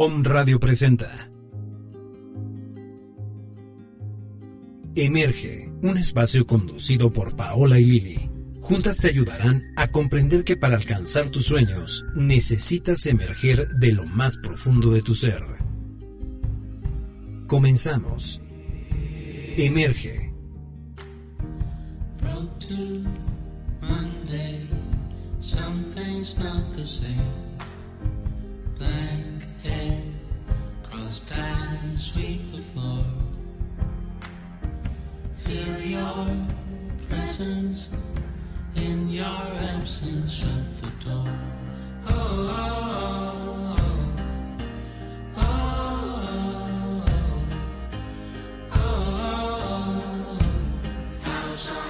Om Radio presenta Emerge, un espacio conducido por Paola y Lili. Juntas te ayudarán a comprender que para alcanzar tus sueños necesitas emerger de lo más profundo de tu ser. Comenzamos. Emerge. Something's not the same. Head, crossed sweep the floor. Feel your presence in your absence. Shut the door. Oh, oh, oh, oh, oh, oh. oh. Fire,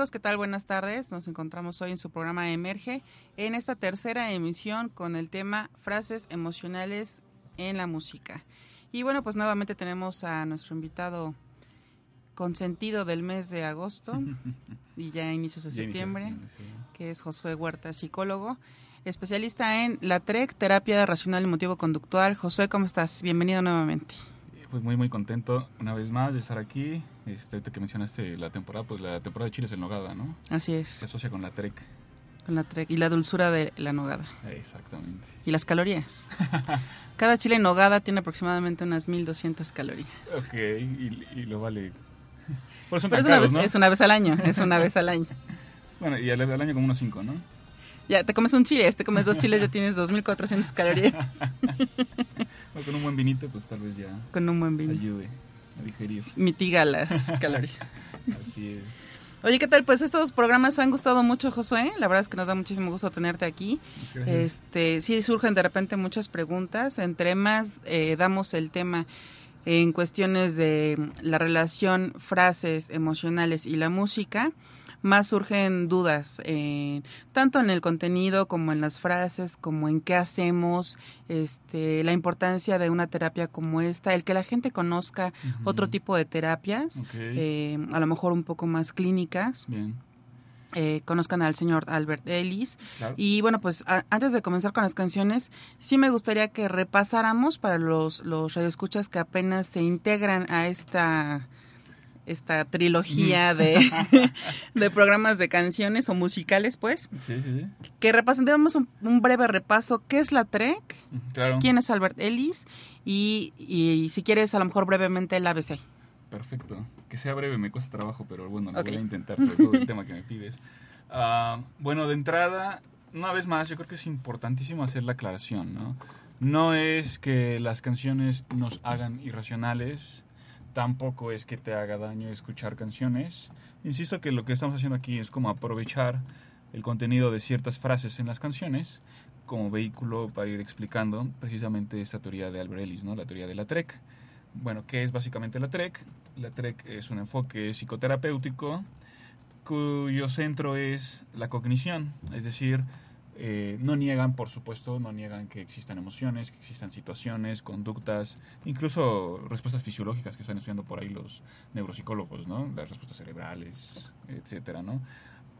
amigos, ¿qué tal? Buenas tardes. Nos encontramos hoy en su programa Emerge, en esta tercera emisión con el tema Frases emocionales en la música. Y bueno, pues nuevamente tenemos a nuestro invitado consentido del mes de agosto y ya inicios de Ya septiembre, sí. que es Josué Huerta, psicólogo, especialista en la TREC, terapia racional y motivo conductual. Josué, ¿cómo estás? Bienvenido nuevamente. Pues muy muy contento una vez más de estar aquí. Este, ahorita que mencionaste la temporada, pues la temporada de Chile es en Nogada, ¿no? Así Se es, asocia con la TREC. con la TREC y la dulzura de la nogada. Exactamente. Y las calorías. Cada chile en nogada tiene aproximadamente unas 1200 calorías. Ok, y, y lo vale. Pero es una, caros, vez, ¿no? es una vez al año, es una vez al año. Bueno, y al, al año como unos 5, ¿no? Ya, te comes un chile, te comes dos chiles, ya tienes 2400 calorías con un buen vinito, pues tal vez ya con un buen vino. ayude digerir. Mitiga las calorías. Así es. Oye, ¿qué tal? Pues estos programas han gustado mucho, Josué. La verdad es que nos da muchísimo gusto tenerte aquí. Este, sí surgen de repente muchas preguntas. Entre más eh, damos el tema en cuestiones de la relación frases emocionales y la música, más surgen dudas, eh, tanto en el contenido como en las frases, como en qué hacemos, este, la importancia de una terapia como esta, el que la gente conozca otro tipo de terapias, eh, a lo mejor un poco más clínicas, Bien. eh, conozcan al señor Albert Ellis. Claro. Y bueno, pues a- antes de comenzar con las canciones, sí me gustaría que repasáramos para los, los radioescuchas que apenas se integran a esta esta trilogía de, de programas de canciones o musicales, pues, Sí, sí, sí. que repasemos un, un breve repaso. ¿Qué es la TREC? Ujú, Claro. ¿Quién es Albert Ellis? Y, y si quieres, a lo mejor brevemente el ABC. Perfecto. Que sea breve, me cuesta trabajo, pero bueno, lo Ok. voy a intentar, sobre todo el tema que me pides. Ah, bueno, de entrada, una vez más, yo creo que es importantísimo hacer la aclaración, ¿no? No es que las canciones nos hagan irracionales, tampoco es que te haga daño escuchar canciones. Insisto que lo que estamos haciendo aquí es como aprovechar el contenido de ciertas frases en las canciones como vehículo para ir explicando precisamente esta teoría de Albert Ellis, ¿no? La teoría de la TREC. Bueno, ¿qué es básicamente la TREC? La TREC es un enfoque psicoterapéutico cuyo centro es la cognición, es decir, eh, no niegan, por supuesto, no niegan que existan emociones, que existan situaciones, conductas, incluso respuestas fisiológicas que están estudiando por ahí los neuropsicólogos, ¿no? Las respuestas cerebrales, etcétera, ¿no?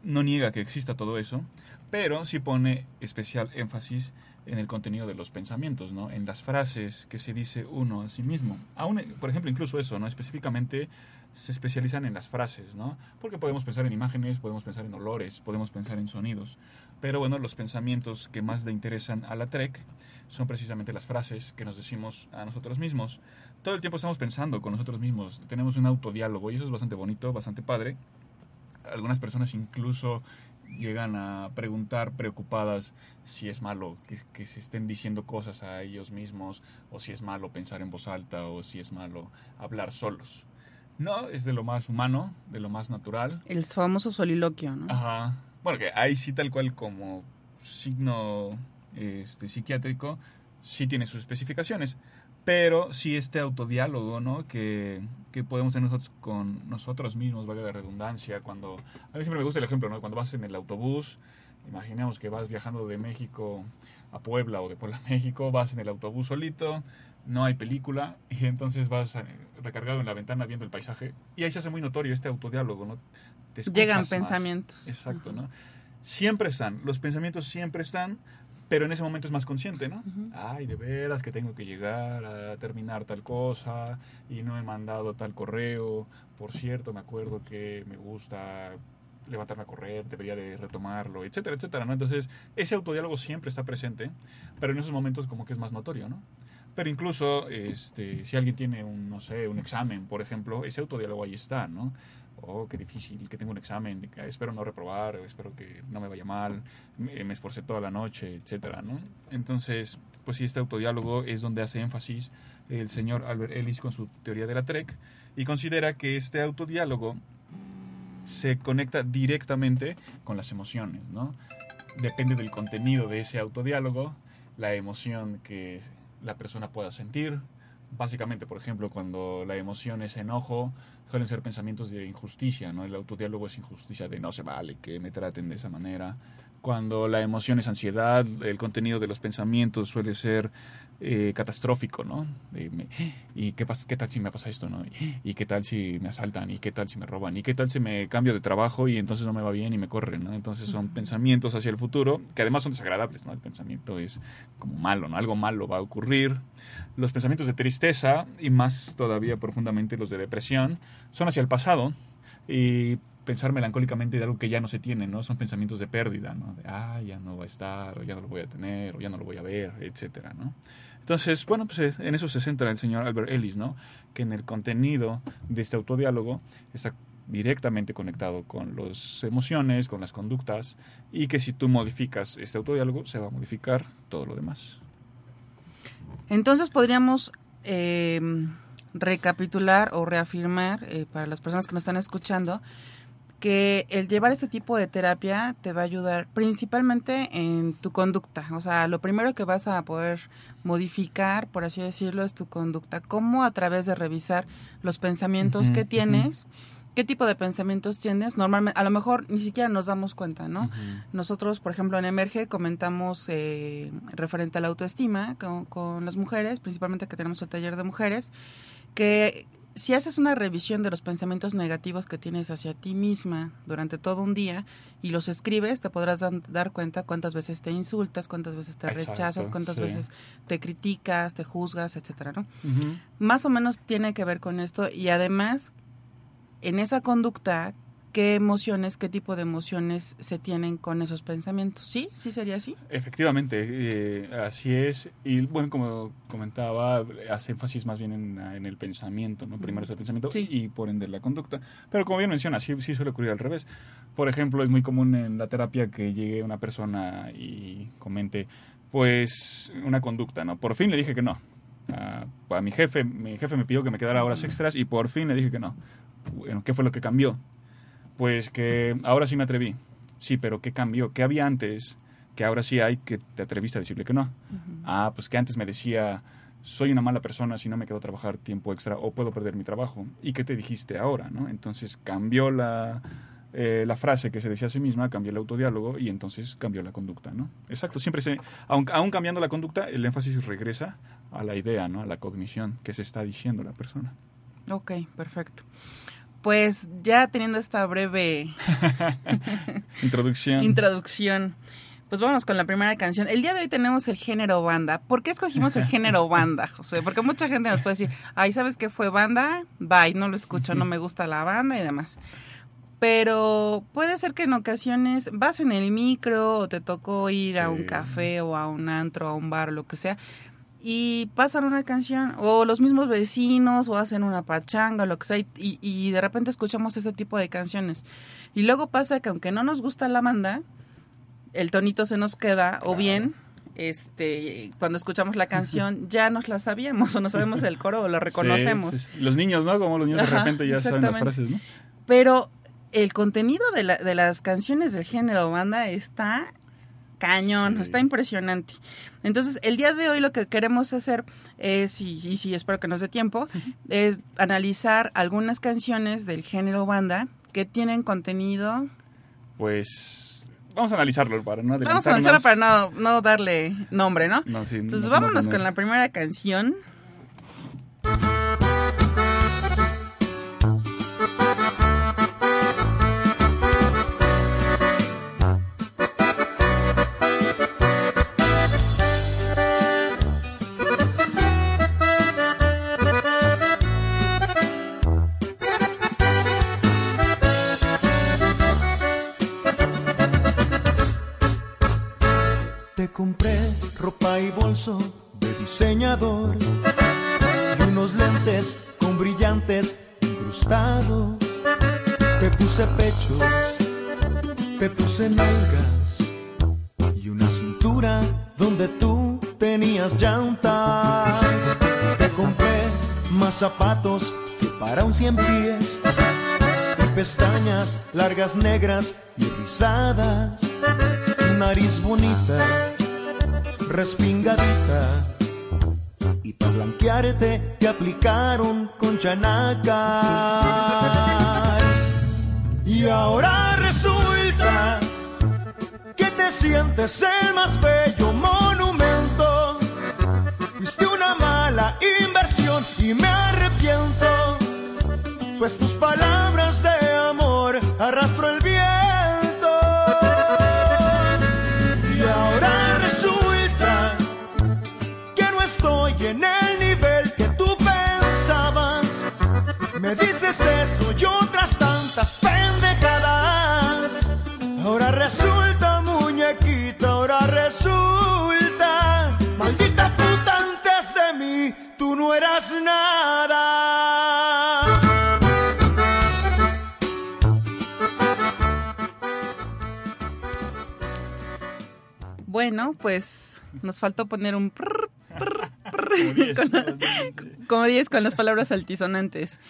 No niega que exista todo eso, pero sí pone especial énfasis en el contenido de los pensamientos, ¿no? En las frases que se dice uno a sí mismo. Aún, por ejemplo, incluso eso, ¿no? Específicamente se especializan en las frases, ¿no? Porque podemos pensar en imágenes, podemos pensar en olores, podemos pensar en sonidos. Pero bueno, los pensamientos que más le interesan a la TREC son precisamente las frases que nos decimos a nosotros mismos. Todo el tiempo estamos pensando con nosotros mismos, tenemos un autodiálogo y eso es bastante bonito, bastante padre. Algunas personas incluso llegan a preguntar preocupadas si es malo que, que, se estén diciendo cosas a ellos mismos o si es malo pensar en voz alta o si es malo hablar solos. No, es de lo más humano, de lo más natural. El famoso soliloquio, ¿no? Ajá. Bueno, que ahí sí tal cual como signo este, psiquiátrico, sí tiene sus especificaciones. Pero sí este autodiálogo, ¿no? Que, que podemos tener nosotros con nosotros mismos, valga la redundancia, cuando... A mí siempre me gusta el ejemplo, ¿no? Cuando vas en el autobús, imaginemos que vas viajando de México a Puebla o de Puebla a México, vas en el autobús solito, no hay película y entonces vas recargado en la ventana viendo el paisaje y ahí se hace muy notorio este autodiálogo, ¿no? Te Llegan más. pensamientos. Exacto. ¿no? Siempre están, los pensamientos siempre están, pero en ese momento es más consciente, ¿no? Uh -huh. Ay, de veras que tengo que llegar a terminar tal cosa y no he mandado tal correo. Por cierto, me acuerdo que me gusta levantarme a correr, debería de retomarlo, etcétera, etcétera, ¿no? Entonces, ese autodiálogo siempre está presente, pero en esos momentos como que es más notorio, ¿no? Pero incluso, este, si alguien tiene un, no sé, un examen, por ejemplo, ese autodiálogo ahí está, ¿no? Oh, qué difícil, que tengo un examen, espero no reprobar, espero que no me vaya mal, me, me esforcé toda la noche, etcétera, ¿no? Entonces, pues sí, este autodiálogo es donde hace énfasis el señor Albert Ellis con su teoría de la TREC y considera que este autodiálogo se conecta directamente con las emociones, ¿no? Depende del contenido de ese autodiálogo, la emoción que la persona pueda sentir. Básicamente, por ejemplo, cuando la emoción es enojo, suelen ser pensamientos de injusticia, ¿no? El autodiálogo es injusticia de no se vale que me traten de esa manera. Cuando la emoción es ansiedad, el contenido de los pensamientos suele ser eh, catastrófico, ¿no? Me, ¿Y qué, qué, tal si me pasa esto, no? ¿Y qué tal si me asaltan? ¿Y qué tal si me roban? ¿Y qué tal si me cambio de trabajo y entonces no me va bien y me corren, ¿no? Entonces son pensamientos hacia el futuro que además son desagradables, ¿no? El pensamiento es como malo, ¿no? Algo malo va a ocurrir. Los pensamientos de tristeza y más todavía profundamente los de depresión son hacia el pasado y pensar melancólicamente de algo que ya no se tiene, ¿no? Son pensamientos de pérdida, ¿no? De, ah, ya no va a estar, o ya no lo voy a tener, o ya no lo voy a ver, etcétera, ¿no? Entonces, bueno, pues en eso se centra el señor Albert Ellis, ¿no? Que en el contenido de este autodiálogo está directamente conectado con las emociones, con las conductas, y que si tú modificas este autodiálogo, se va a modificar todo lo demás. Entonces podríamos eh, recapitular o reafirmar eh, para las personas que nos están escuchando que el llevar este tipo de terapia te va a ayudar principalmente en tu conducta. O sea, lo primero que vas a poder modificar, por así decirlo, es tu conducta. Cómo a través de revisar los pensamientos uh -huh, que tienes, uh -huh. qué tipo de pensamientos tienes. Normalmente, a lo mejor ni siquiera nos damos cuenta, ¿no? Uh -huh. Nosotros, por ejemplo, en Emerge comentamos eh, referente a la autoestima con, con las mujeres, principalmente que tenemos el taller de mujeres, que si haces una revisión de los pensamientos negativos que tienes hacia ti misma durante todo un día y los escribes, te podrás dan, dar cuenta cuántas veces te insultas, cuántas veces te Exacto, rechazas, cuántas sí. veces te criticas, te juzgas, etcétera, ¿no? Uh -huh. Más o menos tiene que ver con esto y además en esa conducta qué emociones, qué tipo de emociones se tienen con esos pensamientos. ¿Sí? ¿Sí sería así? Efectivamente, eh, así es. Y bueno, como comentaba, hace énfasis más bien en, en el pensamiento, ¿no? Primero es el pensamiento sí. y por ende la conducta. Pero como bien menciona, sí, sí suele ocurrir al revés. Por ejemplo, es muy común en la terapia que llegue una persona y comente, pues, una conducta, ¿no? Por fin le dije que no. A mi jefe, mi jefe me pidió que me quedara horas extras y por fin le dije que no. ¿qué fue lo que cambió? Pues que ahora sí me atreví. Sí, pero ¿qué cambió? ¿Qué había antes que ahora sí hay que te atreviste a decirle que no? Uh -huh. Ah, pues que antes me decía soy una mala persona si no me quedo a trabajar tiempo extra o puedo perder mi trabajo. ¿Y qué te dijiste ahora? ¿no? Entonces cambió la, eh, la frase que se decía a sí misma, cambió el autodiálogo y entonces cambió la conducta. ¿no? Exacto, siempre se, aun, aún cambiando la conducta, el énfasis regresa a la idea, ¿no? a la cognición que se está diciendo la persona. Ok, perfecto. Pues ya teniendo esta breve Introducción. introducción, pues vamos con la primera canción. El día de hoy tenemos el género banda. ¿Por qué escogimos el género banda, José? Porque mucha gente nos puede decir, ay, ¿sabes qué fue banda? Bye, no lo escucho, no me gusta la banda y demás. Pero puede ser que en ocasiones vas en el micro o te tocó ir a un café o a un antro, a un bar o lo que sea y pasan una canción o los mismos vecinos o hacen una pachanga o lo que sea y, de repente escuchamos este tipo de canciones y luego pasa que aunque no nos gusta la banda el tonito se nos queda o bien este cuando escuchamos la canción ya nos la sabíamos o no sabemos el coro o la reconocemos Sí, sí, sí. Los niños, ¿no? Como los niños de repente ya saben las frases, ¿no? pero el contenido de, la- de las canciones del género banda está cañón, Sí. está impresionante. Entonces, el día de hoy lo que queremos hacer es, y, y sí, espero que nos dé tiempo, es analizar algunas canciones del género banda que tienen contenido. Pues vamos a analizarlo para no Vamos a analizarlo para no, no darle nombre, ¿no? No, sí, Entonces, no- no vámonos con la primera canción. Y unos lentes con brillantes incrustados. Te puse pechos, te puse nalgas y una cintura donde tú tenías llantas. Te compré más zapatos que para un cien pies pestañas largas negras y rizadas nariz bonita, respingadita. Blanquearte te aplicaron con chanaca. Y ahora resulta que te sientes el más bello monumento. Fuiste una mala inversión y me arrepiento. Pues tus palabras de amor arrastró el Dices eso y otras tantas pendejadas. Ahora resulta, muñequita, ahora resulta. Maldita puta, antes de mí tú no eras nada. Bueno, pues nos faltó poner un prr, prr, prr, Como 10 con las palabras altisonantes.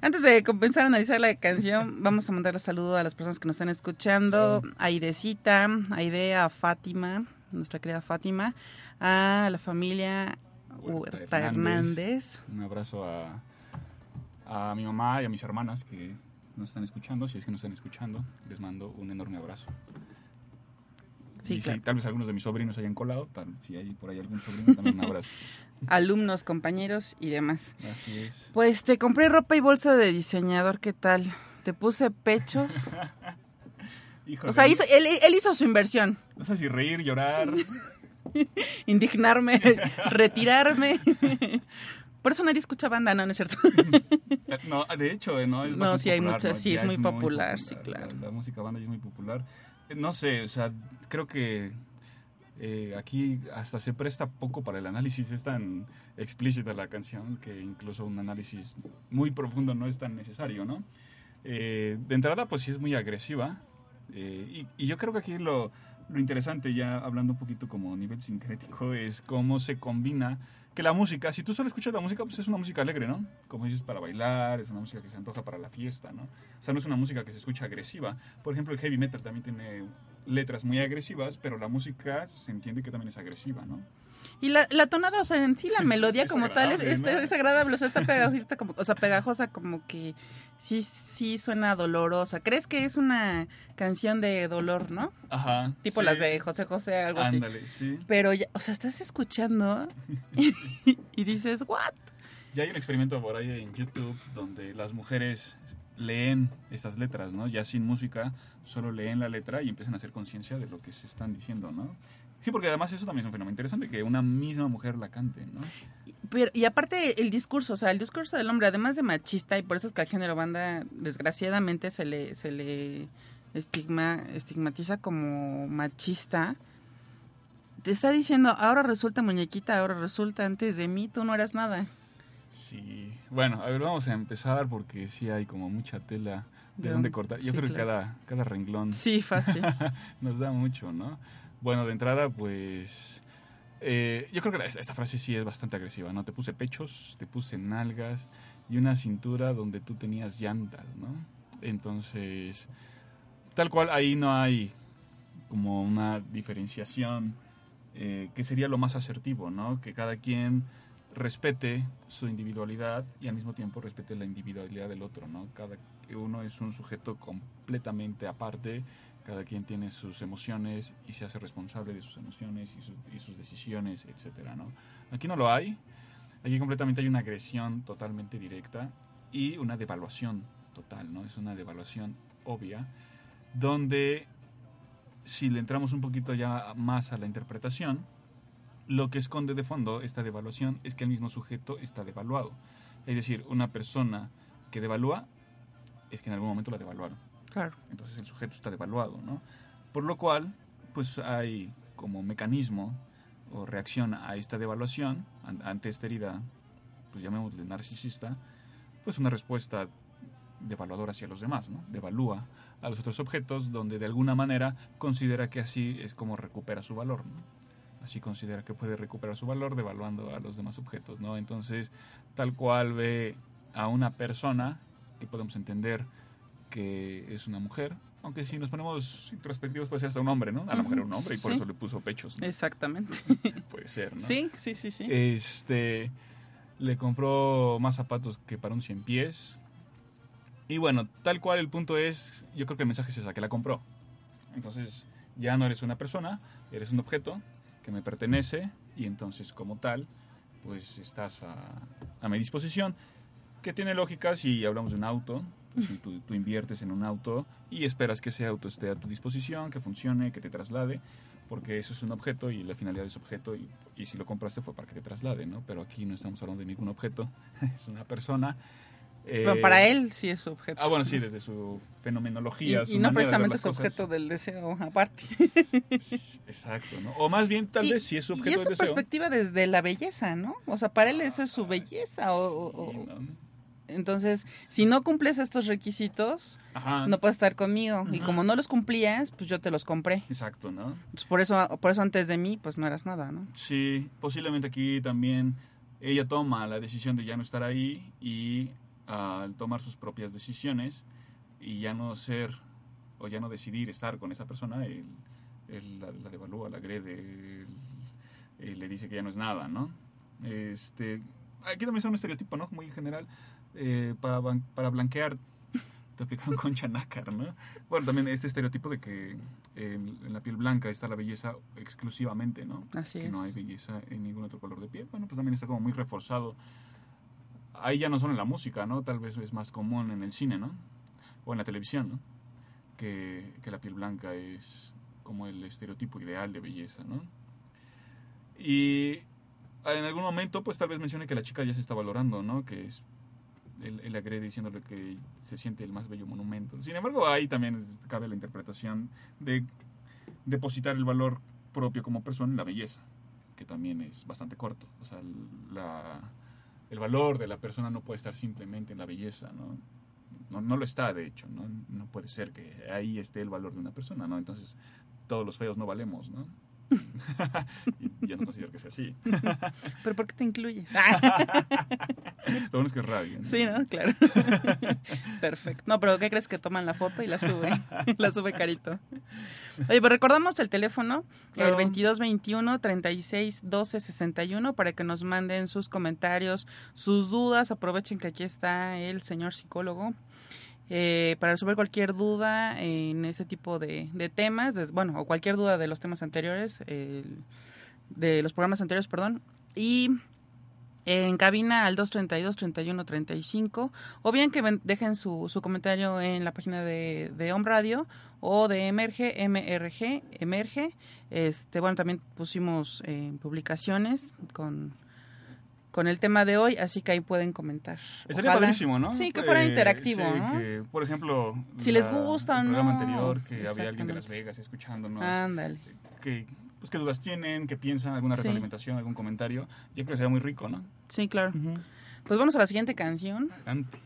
Antes de comenzar a analizar la canción, vamos a mandarle saludo a las personas que nos están escuchando, a Idecita, a Idea, a Fátima, nuestra querida Fátima, a la familia Huerta Huerta Hernández. Hernández. Un abrazo a, a mi mamá y a mis hermanas que nos están escuchando. Si es que nos están escuchando, les mando un enorme abrazo. Sí, y claro. si tal vez algunos de mis sobrinos hayan colado, tal, si hay por ahí algún sobrino, también un abrazo. alumnos, compañeros y demás. Así es. Pues te compré ropa y bolsa de diseñador, ¿qué tal? Te puse pechos. Híjole, O sea, hizo- él, él hizo su inversión. no sé si reír, llorar. Indignarme, retirarme. Por eso nadie escucha banda, no, no es cierto. Eh, No, de hecho, eh, no es No, sí hay muchas, ¿no? sí, es muy popular, sí, La- claro. La, música banda ya es muy popular. Eh, No sé, o sea, creo que eh, aquí hasta se presta poco para el análisis. Es tan explícita la canción que incluso un análisis muy profundo no es tan necesario, ¿no? Eh, de entrada, pues sí es muy agresiva. eh, y, y yo creo que aquí lo, lo interesante, ya hablando un poquito como nivel sincrético, es cómo se combina que la música, si tú solo escuchas la música, pues es una música alegre, ¿no? Como dices, para bailar, es una música que se antoja para la fiesta, ¿no? O sea, no es una música que se escucha agresiva. Por ejemplo, el heavy metal también tiene letras muy agresivas, pero la música se entiende que también es agresiva, ¿no? Y la, la tonada, o sea, en sí la melodía es como tal es, agradable, es, es agradable, o sea, está pegajosa como, o sea, pegajosa como que sí, sí suena dolorosa. ¿Crees que es una canción de dolor, no? Ajá. Tipo sí. las de José José, algo así. Ándale, sí. Pero, ya, o sea, estás escuchando y dices, ¿what? Ya hay un experimento por ahí en YouTube donde las mujeres leen estas letras, ¿no? Ya sin música, solo leen la letra y empiezan a hacer conciencia de lo que se están diciendo, ¿no? Sí, porque además eso también es un fenómeno interesante, que una misma mujer la cante, ¿no? Pero, y aparte el discurso, o sea, el discurso del hombre, además de machista, y por eso es que al género banda, desgraciadamente, se le, se le estigma, estigmatiza como machista. Te está diciendo, ahora resulta muñequita, ahora resulta antes de mí, tú no eras nada. Sí. Bueno, a ver, vamos a empezar porque sí hay como mucha tela de De dónde cortar. Yo sí, creo que cada, cada renglón Sí, fácil. nos da mucho, ¿no? Bueno, de entrada, pues... eh, yo creo que la- esta, esta frase sí es bastante agresiva, ¿no? Te puse pechos, te puse nalgas y una cintura donde tú tenías llantas, ¿no? Entonces, tal cual, ahí no hay como una diferenciación eh, que sería lo más asertivo, ¿no? Que cada quien respete su individualidad y al mismo tiempo respete la individualidad del otro, ¿no? Cada uno es un sujeto completamente aparte, cada quien tiene sus emociones y se hace responsable de sus emociones y, sus- decisiones, etcétera, ¿no? Aquí no lo hay, aquí completamente hay una agresión totalmente directa y una devaluación total, ¿no? Es una devaluación obvia, donde si le entramos un poquito ya más a la interpretación, lo que esconde de fondo esta devaluación es que el mismo sujeto está devaluado. Es decir, una persona que devalúa es que en algún momento la devaluaron. claro. Entonces el sujeto está devaluado, ¿no? Por lo cual, pues hay como mecanismo o reacción a esta devaluación, an- ante esta herida, pues llamémosle narcisista, pues una respuesta devaluadora hacia los demás, ¿no? Devalúa a los otros objetos donde de alguna manera considera que así es como recupera su valor, ¿no? Así considera que puede recuperar su valor devaluando a los demás objetos, ¿no? Entonces, tal cual ve a una persona que podemos entender que es una mujer, aunque si nos ponemos introspectivos puede ser hasta un hombre, ¿no? A lo mejor era un hombre y por Sí. eso le puso pechos, ¿no? Exactamente. Puede ser, ¿no? Sí, sí, sí, sí. Este, le compró más zapatos que para un 100 pies. Y bueno, tal cual el punto es, yo creo que el mensaje es esa, que la compró. Entonces, ya no eres una persona, eres un objeto que me pertenece y entonces como tal, pues estás a, a mi disposición. Que tiene lógica si hablamos de un auto, pues, si tú, tú inviertes en un auto y esperas que ese auto esté a tu disposición, que funcione, que te traslade, porque eso es un objeto y la finalidad ese objeto y, y si lo compraste fue para que te traslade, ¿no? Pero aquí no estamos hablando de ningún objeto, es una persona. Eh, para él sí es objeto. Ah, bueno, sí, desde su Y, fenomenología. y su no de ver precisamente cosas. objeto del deseo, aparte. Exacto, ¿no? O más bien, tal Y- vez, si es su y objeto es su deseo. perspectiva desde la belleza, ¿no? O sea, para él eso es su belleza. o- o- Sí, o- ¿no? entonces, si no cumples estos requisitos, Ajá. no puedes estar conmigo. Y como no los cumplías, pues yo te los compré. Exacto, ¿no? Entonces, por eso, por eso antes de mí, pues no eras nada, ¿no? Sí, posiblemente aquí también ella toma la decisión de ya no estar ahí y al tomar sus propias decisiones y ya no ser o ya no decidir estar con esa persona, él, él la, la devalúa, la agrede, él- él le dice que ya no es nada, ¿no? Este, aquí también es un estereotipo, ¿no? Muy general, eh, para, para blanquear te aplicaron concha nácar, ¿no? Bueno, también este estereotipo de que en, en la piel blanca está la belleza exclusivamente, ¿no? Así que es. no hay belleza en ningún otro color de piel. Bueno, pues también está como muy reforzado. Ahí ya no solo en la música, ¿no? Tal vez es más común en el cine, ¿no? O en la televisión, ¿no? Que, que la piel blanca es como el estereotipo ideal de belleza, ¿no? Y en algún momento, pues tal vez mencione que la chica ya se está valorando, ¿no? Que es él, él agrede diciéndole que se siente el más bello monumento. Sin embargo, ahí también cabe la interpretación de depositar el valor propio como persona en la belleza, que también es bastante corto. O sea, la, el valor de la persona no puede estar simplemente en la belleza, ¿no? No, no lo está, de hecho, ¿no? No puede ser que ahí esté el valor de una persona, ¿no? Entonces, todos los feos no valemos, ¿no? yo no considero que sea así. ¿Pero por qué te incluyes? Lo bueno es que es radio. ¿no? Sí, ¿no? Claro. Perfecto. No, pero ¿qué crees que toman la foto y la sube? la sube carito. Oye, pues recordamos el teléfono, el Claro. 2221 36 12 61 para que nos manden sus comentarios, sus dudas. Aprovechen que aquí está el señor psicólogo. Eh, para resolver cualquier duda en este tipo de, temas, es- bueno, o cualquier duda de los temas anteriores, de los programas anteriores, perdón, y en cabina al 232-3135 o bien que dejen su, su comentario en la página de, de Home Radio o de Emerge, MRG, Emerge. Este, bueno, también pusimos eh, publicaciones con, con el tema de hoy, así que ahí pueden comentar. Estaría Ojalá- padrísimo, ¿no? Sí, que fuera Eh, interactivo, sí, ¿no? que, por ejemplo, Si les gusta el programa no. anterior que había alguien de Las. Vegas escuchándonos, Ándale. que, pues, qué dudas tienen, qué piensan, alguna Sí. retroalimentación, algún comentario. Yo creo que sería muy rico, ¿no? Sí, claro. Pues vamos a la siguiente canción. Adelante.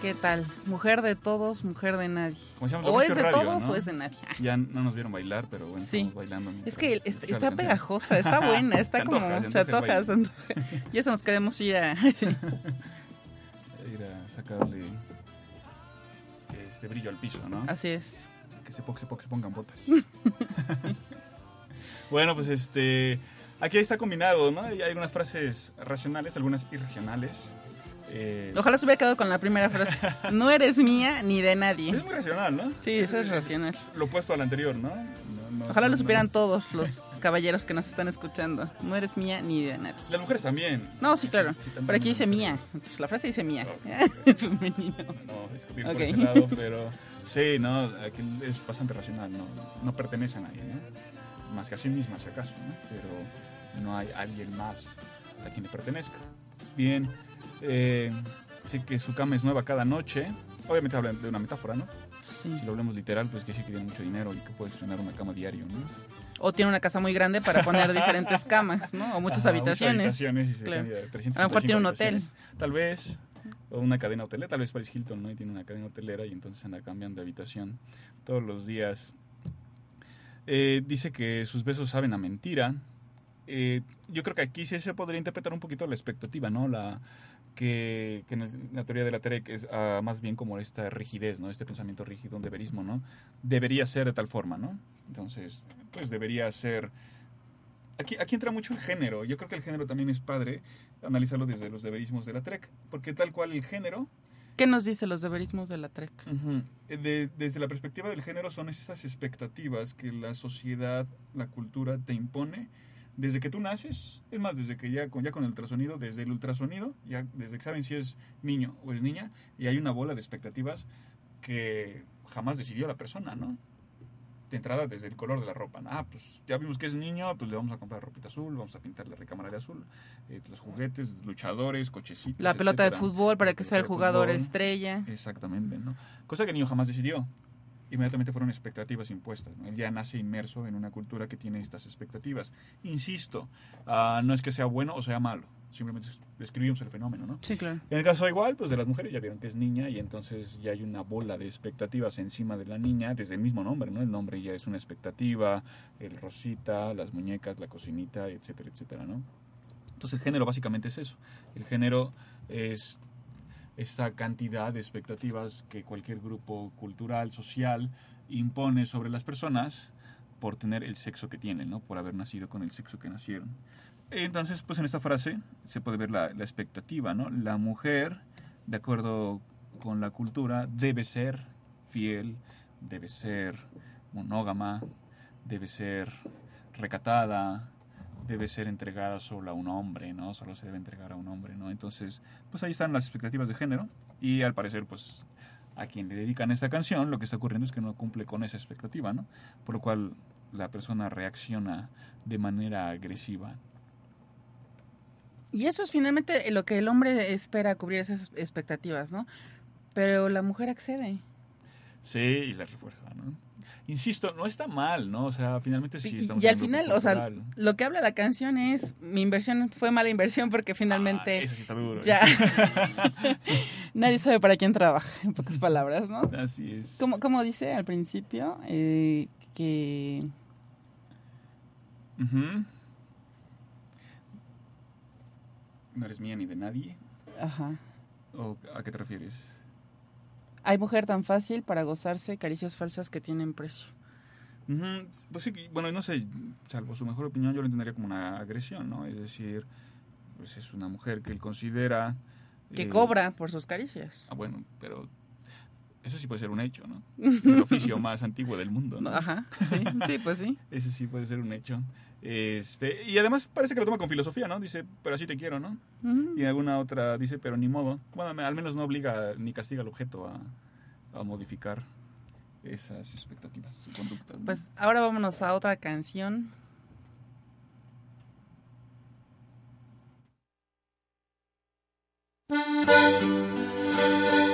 ¿Qué tal? Mujer de todos, mujer de nadie. Como O es que de radio, todos ¿no? o es de nadie. Ya no nos vieron bailar, pero bueno, Sí. estamos bailando. Es que se está, pegajosa, está buena, está Se como. antoja, se se antoja se antoja. Y eso nos queremos ir a. Ir a sacarle este brillo al piso, ¿no? Así es. que se, po- se, que se pongan botas. bueno, pues este. Aquí está combinado, ¿no? Hay algunas frases racionales, algunas irracionales. Eh, Ojalá se hubiera quedado con la primera frase. No eres mía ni de nadie. es muy racional, ¿no? Sí, eso es racional. Lo opuesto al anterior, ¿no? No- no- Ojalá lo no- supieran todos los caballeros que nos están escuchando. No eres mía ni de nadie. Las mujeres también. No, sí, claro. Sí. Pero aquí dice mía. Entonces la frase dice mía. Femenino. No, discutir Ok. por ese lado, pero sí, no, aquí es bastante racional, no, no pertenece a nadie, ¿no? Más que a sí misma, si acaso, ¿no? Pero no hay alguien más a quien le pertenezca. Bien, eh, que su cama es nueva cada noche. Obviamente hablan de una metáfora, ¿no? Sí. Si lo hablamos literal, pues que sí que tiene mucho dinero y que puede estrenar una cama diario, ¿no? O tiene una casa muy grande para poner diferentes camas, ¿no? O muchas Ajá, habitaciones. habitaciones y Claro. cambia de 365 A lo mejor tiene un hotel. Tal vez. O una cadena hotelera. Tal vez Paris Hilton, ¿no? Y tiene una cadena hotelera y entonces anda cambiando de habitación todos los días. Eh, dice que sus besos saben a mentira. Eh, yo creo que aquí sí se podría interpretar un poquito la expectativa, ¿no? La, que, que en la teoría de la TEREC es ah, más bien como esta rigidez, ¿no? Este pensamiento rígido, un deberismo, ¿no? Debería ser de tal forma, ¿no? Entonces, pues debería ser... Aquí, aquí entra mucho el género. Yo creo que el género también es padre analizarlo desde los deberismos de la TREC, porque tal cual el género, ¿Qué nos dice los deberismos de la TREC? eh, de- desde la perspectiva del género, son esas expectativas que la sociedad, la cultura te impone desde que tú naces, es más, desde que ya con, ya con el ultrasonido, desde el ultrasonido, ya desde que saben si es niño o es niña, y hay una bola de expectativas que jamás decidió la persona, ¿no? De entrada desde el color de la ropa. Ah, pues ya vimos que es niño, pues le vamos a comprar ropita azul, vamos a pintar la recámara de azul, eh, los juguetes, luchadores, cochecitos. La pelota de fútbol para que sea el jugador fútbol. estrella. Exactamente, ¿no? Cosa que el niño jamás decidió. Inmediatamente fueron expectativas impuestas. ¿no? Él ya nace inmerso en una cultura que tiene estas expectativas. Insisto, ah, no es que sea bueno o sea malo. Simplemente es- describimos el fenómeno, ¿no? Sí, claro. En el caso igual, pues de las mujeres ya vieron que es niña y entonces ya hay una bola de expectativas encima de la niña desde el mismo nombre, ¿no? El nombre ya es una expectativa, el rosita, las muñecas, la cocinita, etcétera, etcétera, ¿no? Entonces el género básicamente es eso. El género es esta cantidad de expectativas que cualquier grupo cultural, social, impone sobre las personas por tener el sexo que tienen, ¿no? Por haber nacido con el sexo que nacieron. Entonces, pues en esta frase se puede ver la, la expectativa, ¿no? La mujer, de acuerdo con la cultura, debe ser fiel, debe ser monógama, debe ser recatada, debe ser entregada solo a un hombre, ¿no? Solo se debe entregar a un hombre, ¿no? Entonces, pues ahí están las expectativas de género y al parecer, pues a quien le dedican esta canción, lo que está ocurriendo es que no cumple con esa expectativa, ¿no? Por lo cual la persona reacciona de manera agresiva. Y eso es finalmente lo que el hombre espera cubrir esas expectativas, ¿no? Pero la mujer accede. Sí, y la refuerza, ¿no? Insisto, no está mal, ¿no? O sea, finalmente sí Y- estamos y al un grupo final, o sea, lo que habla la canción es mi inversión fue mala inversión porque finalmente Ah, eso sí está duro. ya nadie sabe para quién trabaja, en pocas palabras, ¿no? Así es. Como, como dice al principio, eh, que Ujú. No eres mía ni de nadie. ajá, ¿O a qué te refieres? Hay mujer tan fácil para gozarse caricias falsas que tienen precio. Ujú, Pues sí, bueno, no sé, salvo su mejor opinión, yo lo entendería como una agresión, ¿no? Es decir, pues es una mujer que él considera... Que eh, cobra por sus caricias. Ah, bueno, pero eso sí puede ser un hecho, ¿no? Es el oficio más antiguo del mundo, ¿no? Ajá, sí, sí, pues sí. Eso sí puede ser un hecho. Este, y además parece que lo toma con filosofía, ¿no? Dice, pero así te quiero, ¿no? Y alguna otra dice, pero ni modo. Bueno, al menos no obliga ni castiga al objeto a, a modificar esas expectativas y conductas. ¿no? Pues ahora vámonos a otra canción.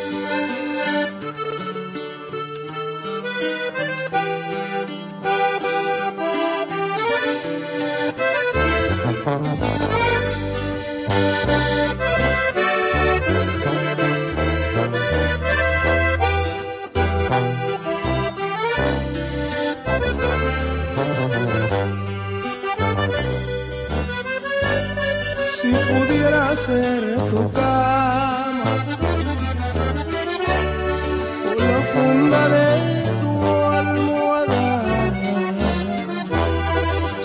tu cama la funda de tu almohada,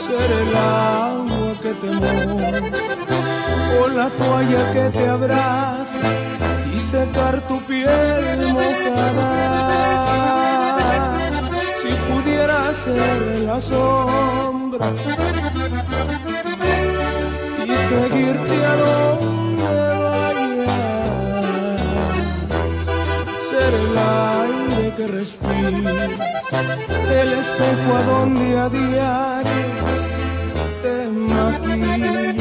ser el agua que te moja o la toalla que te abraza y secar tu piel mojada. Si pudiera ser la sombra y seguirte a aire que respiras, el espejo a donde a diario te maquillas.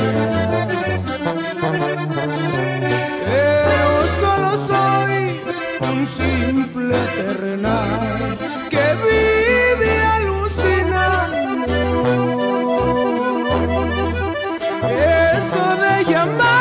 Pero solo soy un simple terrenal que vive alucinando. Eso de llamarte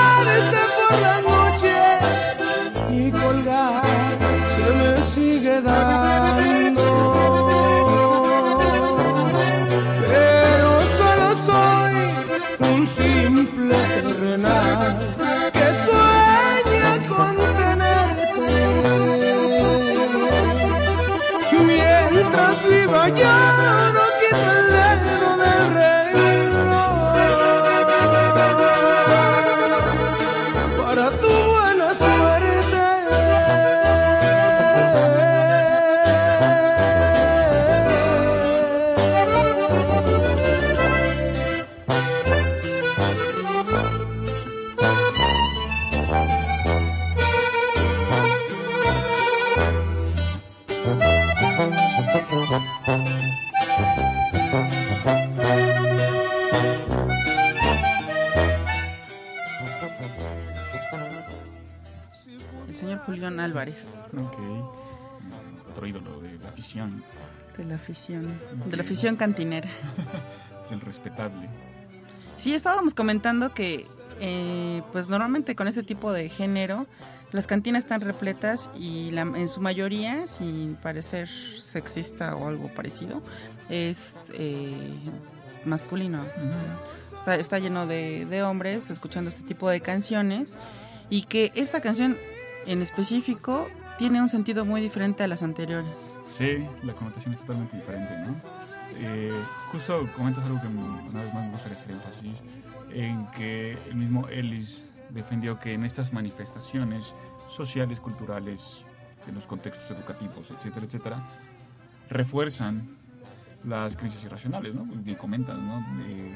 afición, de la afición, de la afición cantinera. del respetable. Sí, estábamos comentando que, eh, pues normalmente con este tipo de género, las cantinas están repletas y la- en su mayoría, sin parecer sexista o algo parecido, es eh, masculino. Está, está lleno de, de hombres escuchando este tipo de canciones y que esta canción en específico tiene un sentido muy diferente a las anteriores. Sí, la connotación es totalmente diferente, ¿no? Eh, justo comentas algo que una vez más me gustaría hacer énfasis, en que el mismo Ellis defendió que en estas manifestaciones sociales, culturales, en los contextos educativos, etcétera, etcétera, refuerzan las crisis irracionales, ¿no? Y comentas, ¿no? De-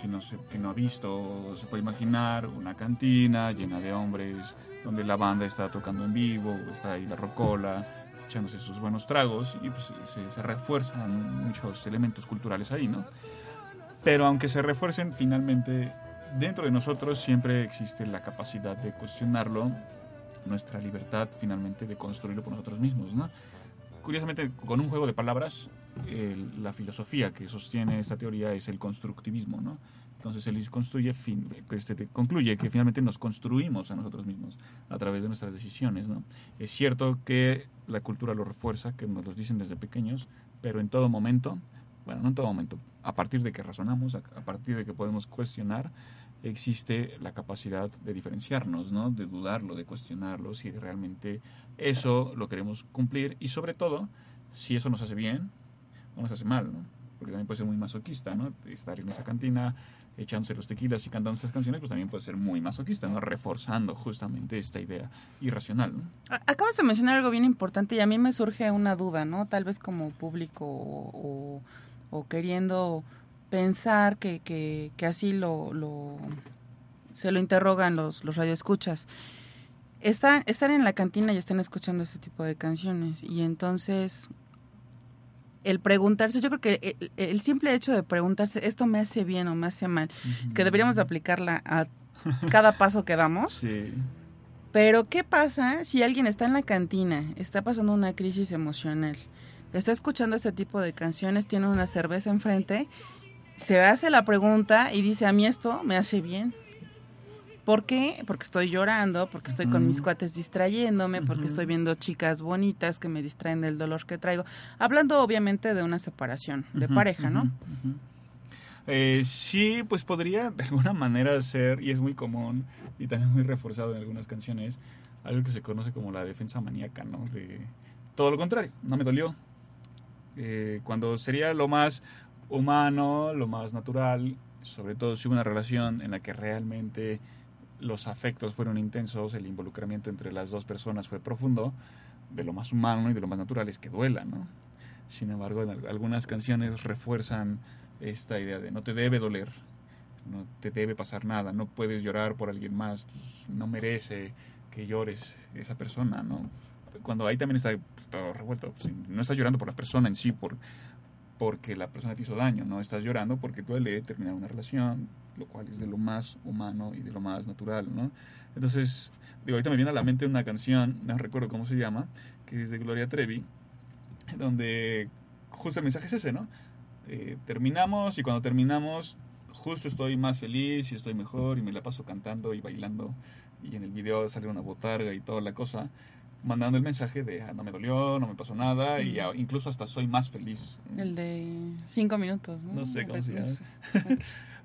que no, se- que no ha visto, se puede imaginar una cantina llena de hombres donde la banda está tocando en vivo, está ahí la rocola, echándose sus buenos tragos y pues se, refuerzan muchos elementos culturales ahí, ¿no? Pero aunque se refuercen, finalmente dentro de nosotros siempre existe la capacidad de cuestionarlo, nuestra libertad finalmente de construirlo por nosotros mismos, ¿no? Curiosamente, con un juego de palabras, la filosofía que sostiene esta teoría es el constructivismo, ¿no? Entonces él construye, fin- este, te- concluye que finalmente nos construimos a nosotros mismos a través de nuestras decisiones, ¿no? Es cierto que la cultura lo refuerza, que nos lo dicen desde pequeños, pero en todo momento, bueno, no en todo momento, a partir de que razonamos, a, a partir de que podemos cuestionar, existe la capacidad de diferenciarnos, ¿no? De dudarlo, de cuestionarlo, si realmente eso lo queremos cumplir y sobre todo, si eso nos hace bien o nos hace mal, ¿no? Porque también puede ser muy masoquista, ¿no? Estar en esa cantina echándose los tequilas y cantando estas canciones, pues también puede ser muy masoquista, ¿no? Reforzando justamente esta idea irracional, ¿no? Acabas de mencionar algo bien importante y a mí me surge una duda, ¿no? Tal vez como público o, o- o queriendo pensar que, que, que así lo, lo- se lo interrogan los, los radioescuchas. Están, están en la cantina y están escuchando este tipo de canciones y entonces el preguntarse, yo creo que el, el simple hecho de preguntarse, ¿esto me hace bien o me hace mal? Que deberíamos de aplicarla a cada paso que damos. Sí. Pero, ¿qué pasa si alguien está en la cantina, está pasando una crisis emocional, está escuchando este tipo de canciones, tiene una cerveza enfrente, se hace la pregunta y dice, a mí esto me hace bien? ¿Por qué? Porque estoy llorando, porque estoy con mis cuates distrayéndome, porque estoy viendo chicas bonitas que me distraen del dolor que traigo. Hablando obviamente de una separación de pareja, ¿no? Eh, sí, pues podría de alguna manera ser, y es muy común y también muy reforzado en algunas canciones, algo que se conoce como la defensa maníaca, ¿no? De todo lo contrario, no me dolió. Eh, cuando sería lo más humano, lo más natural, sobre todo si hubo una relación en la que realmente los afectos fueron intensos, el involucramiento entre las dos personas fue profundo, de lo más humano y de lo más natural es que duela, ¿no? Sin embargo, algunas canciones refuerzan esta idea de no te debe doler, no te debe pasar nada, no puedes llorar por alguien más, pues, no merece que llores esa persona, ¿no? Cuando ahí también está pues, todo revuelto, pues, no estás llorando por la persona en sí, por, porque la persona te hizo daño, no estás llorando porque duele terminar una relación, lo cual es de lo más humano y de lo más natural, ¿no? Entonces, digo, ahorita me viene a la mente una canción, no recuerdo cómo se llama, que es de Gloria Trevi, donde justo el mensaje es ese, ¿no? Eh, terminamos y cuando terminamos, justo estoy más feliz y estoy mejor y me la paso cantando y bailando y en el video sale una botarga y toda la cosa, mandando el mensaje de ah, no me dolió, no me pasó nada y incluso hasta soy más feliz. El de cinco minutos, ¿no? No sé cómo se llama.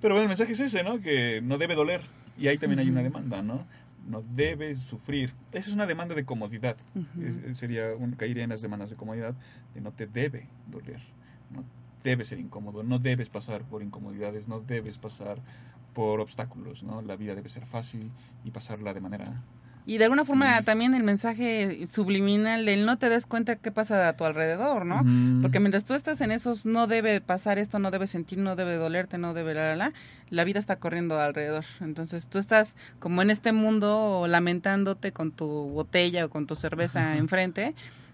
Pero bueno, el mensaje es ese, ¿no? Que no debe doler. Y ahí también hay una demanda, ¿no? No debes sufrir. Esa es una demanda de comodidad. Es- sería un, caería en las demandas de comodidad de no te debe doler. No debe ser incómodo. No debes pasar por incomodidades. No debes pasar por obstáculos, ¿no? La vida debe ser fácil y pasarla de manera... Y de alguna forma también el mensaje subliminal del no te des cuenta qué pasa a tu alrededor, ¿no? Porque mientras tú estás en esos no debe pasar esto, no debe sentir, no debe dolerte, no debe la la la, la vida está corriendo alrededor. Entonces tú estás como en este mundo lamentándote con tu botella o con tu cerveza enfrente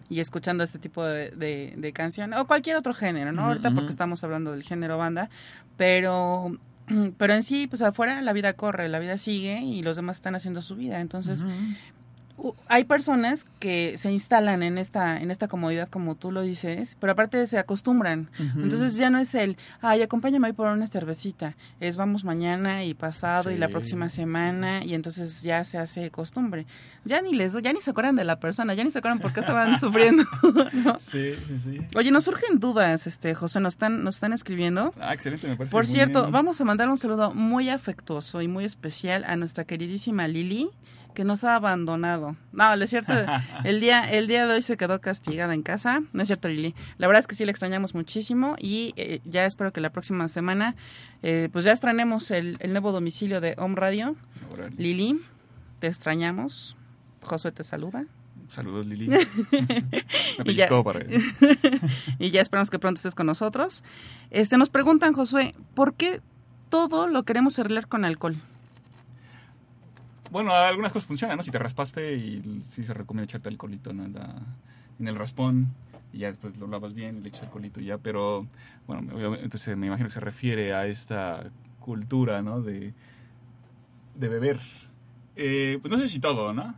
y escuchando este tipo de, de, de canción o cualquier otro género, ¿no? Ahorita porque estamos hablando del género banda, pero pero en sí, pues afuera la vida corre, la vida sigue y los demás están haciendo su vida. Entonces, hay personas que se instalan en esta en esta comodidad como tú lo dices, pero aparte se acostumbran. Entonces ya no es el, ay, acompáñame ahí por una cervecita, es vamos mañana y pasado y la próxima sí. semana y entonces ya se hace costumbre. Ya ni les ya ni se acuerdan de la persona, ya ni se acuerdan por qué estaban sufriendo. ¿no? Sí, sí, sí. Oye, nos surgen dudas, este José, nos están nos están escribiendo. Ah, excelente, me parece. Por muy cierto, bien. vamos a mandar un saludo muy afectuoso y muy especial a nuestra queridísima Lili, que nos ha abandonado. No, no es cierto. El día, el día de hoy se quedó castigada en casa. No es cierto, Lili. La verdad es que sí la extrañamos muchísimo y eh, ya espero que la próxima semana eh, pues ya estrenemos el, el nuevo domicilio de Home Radio. Lili, te extrañamos. Josué te saluda. Saludos, Lili. Me pellizcó para y ya esperamos que pronto estés con nosotros. Este, nos preguntan, Josué, ¿por qué todo lo queremos arreglar con alcohol? Bueno, algunas cosas funcionan, ¿no? Si te raspaste y sí se recomienda echarte alcoholito ¿no? en, en el raspón y ya después lo lavas bien y le echas alcoholito ya, pero bueno, obviamente me imagino que se refiere a esta cultura, ¿no? De, de beber. Eh, pues no sé si todo, ¿no?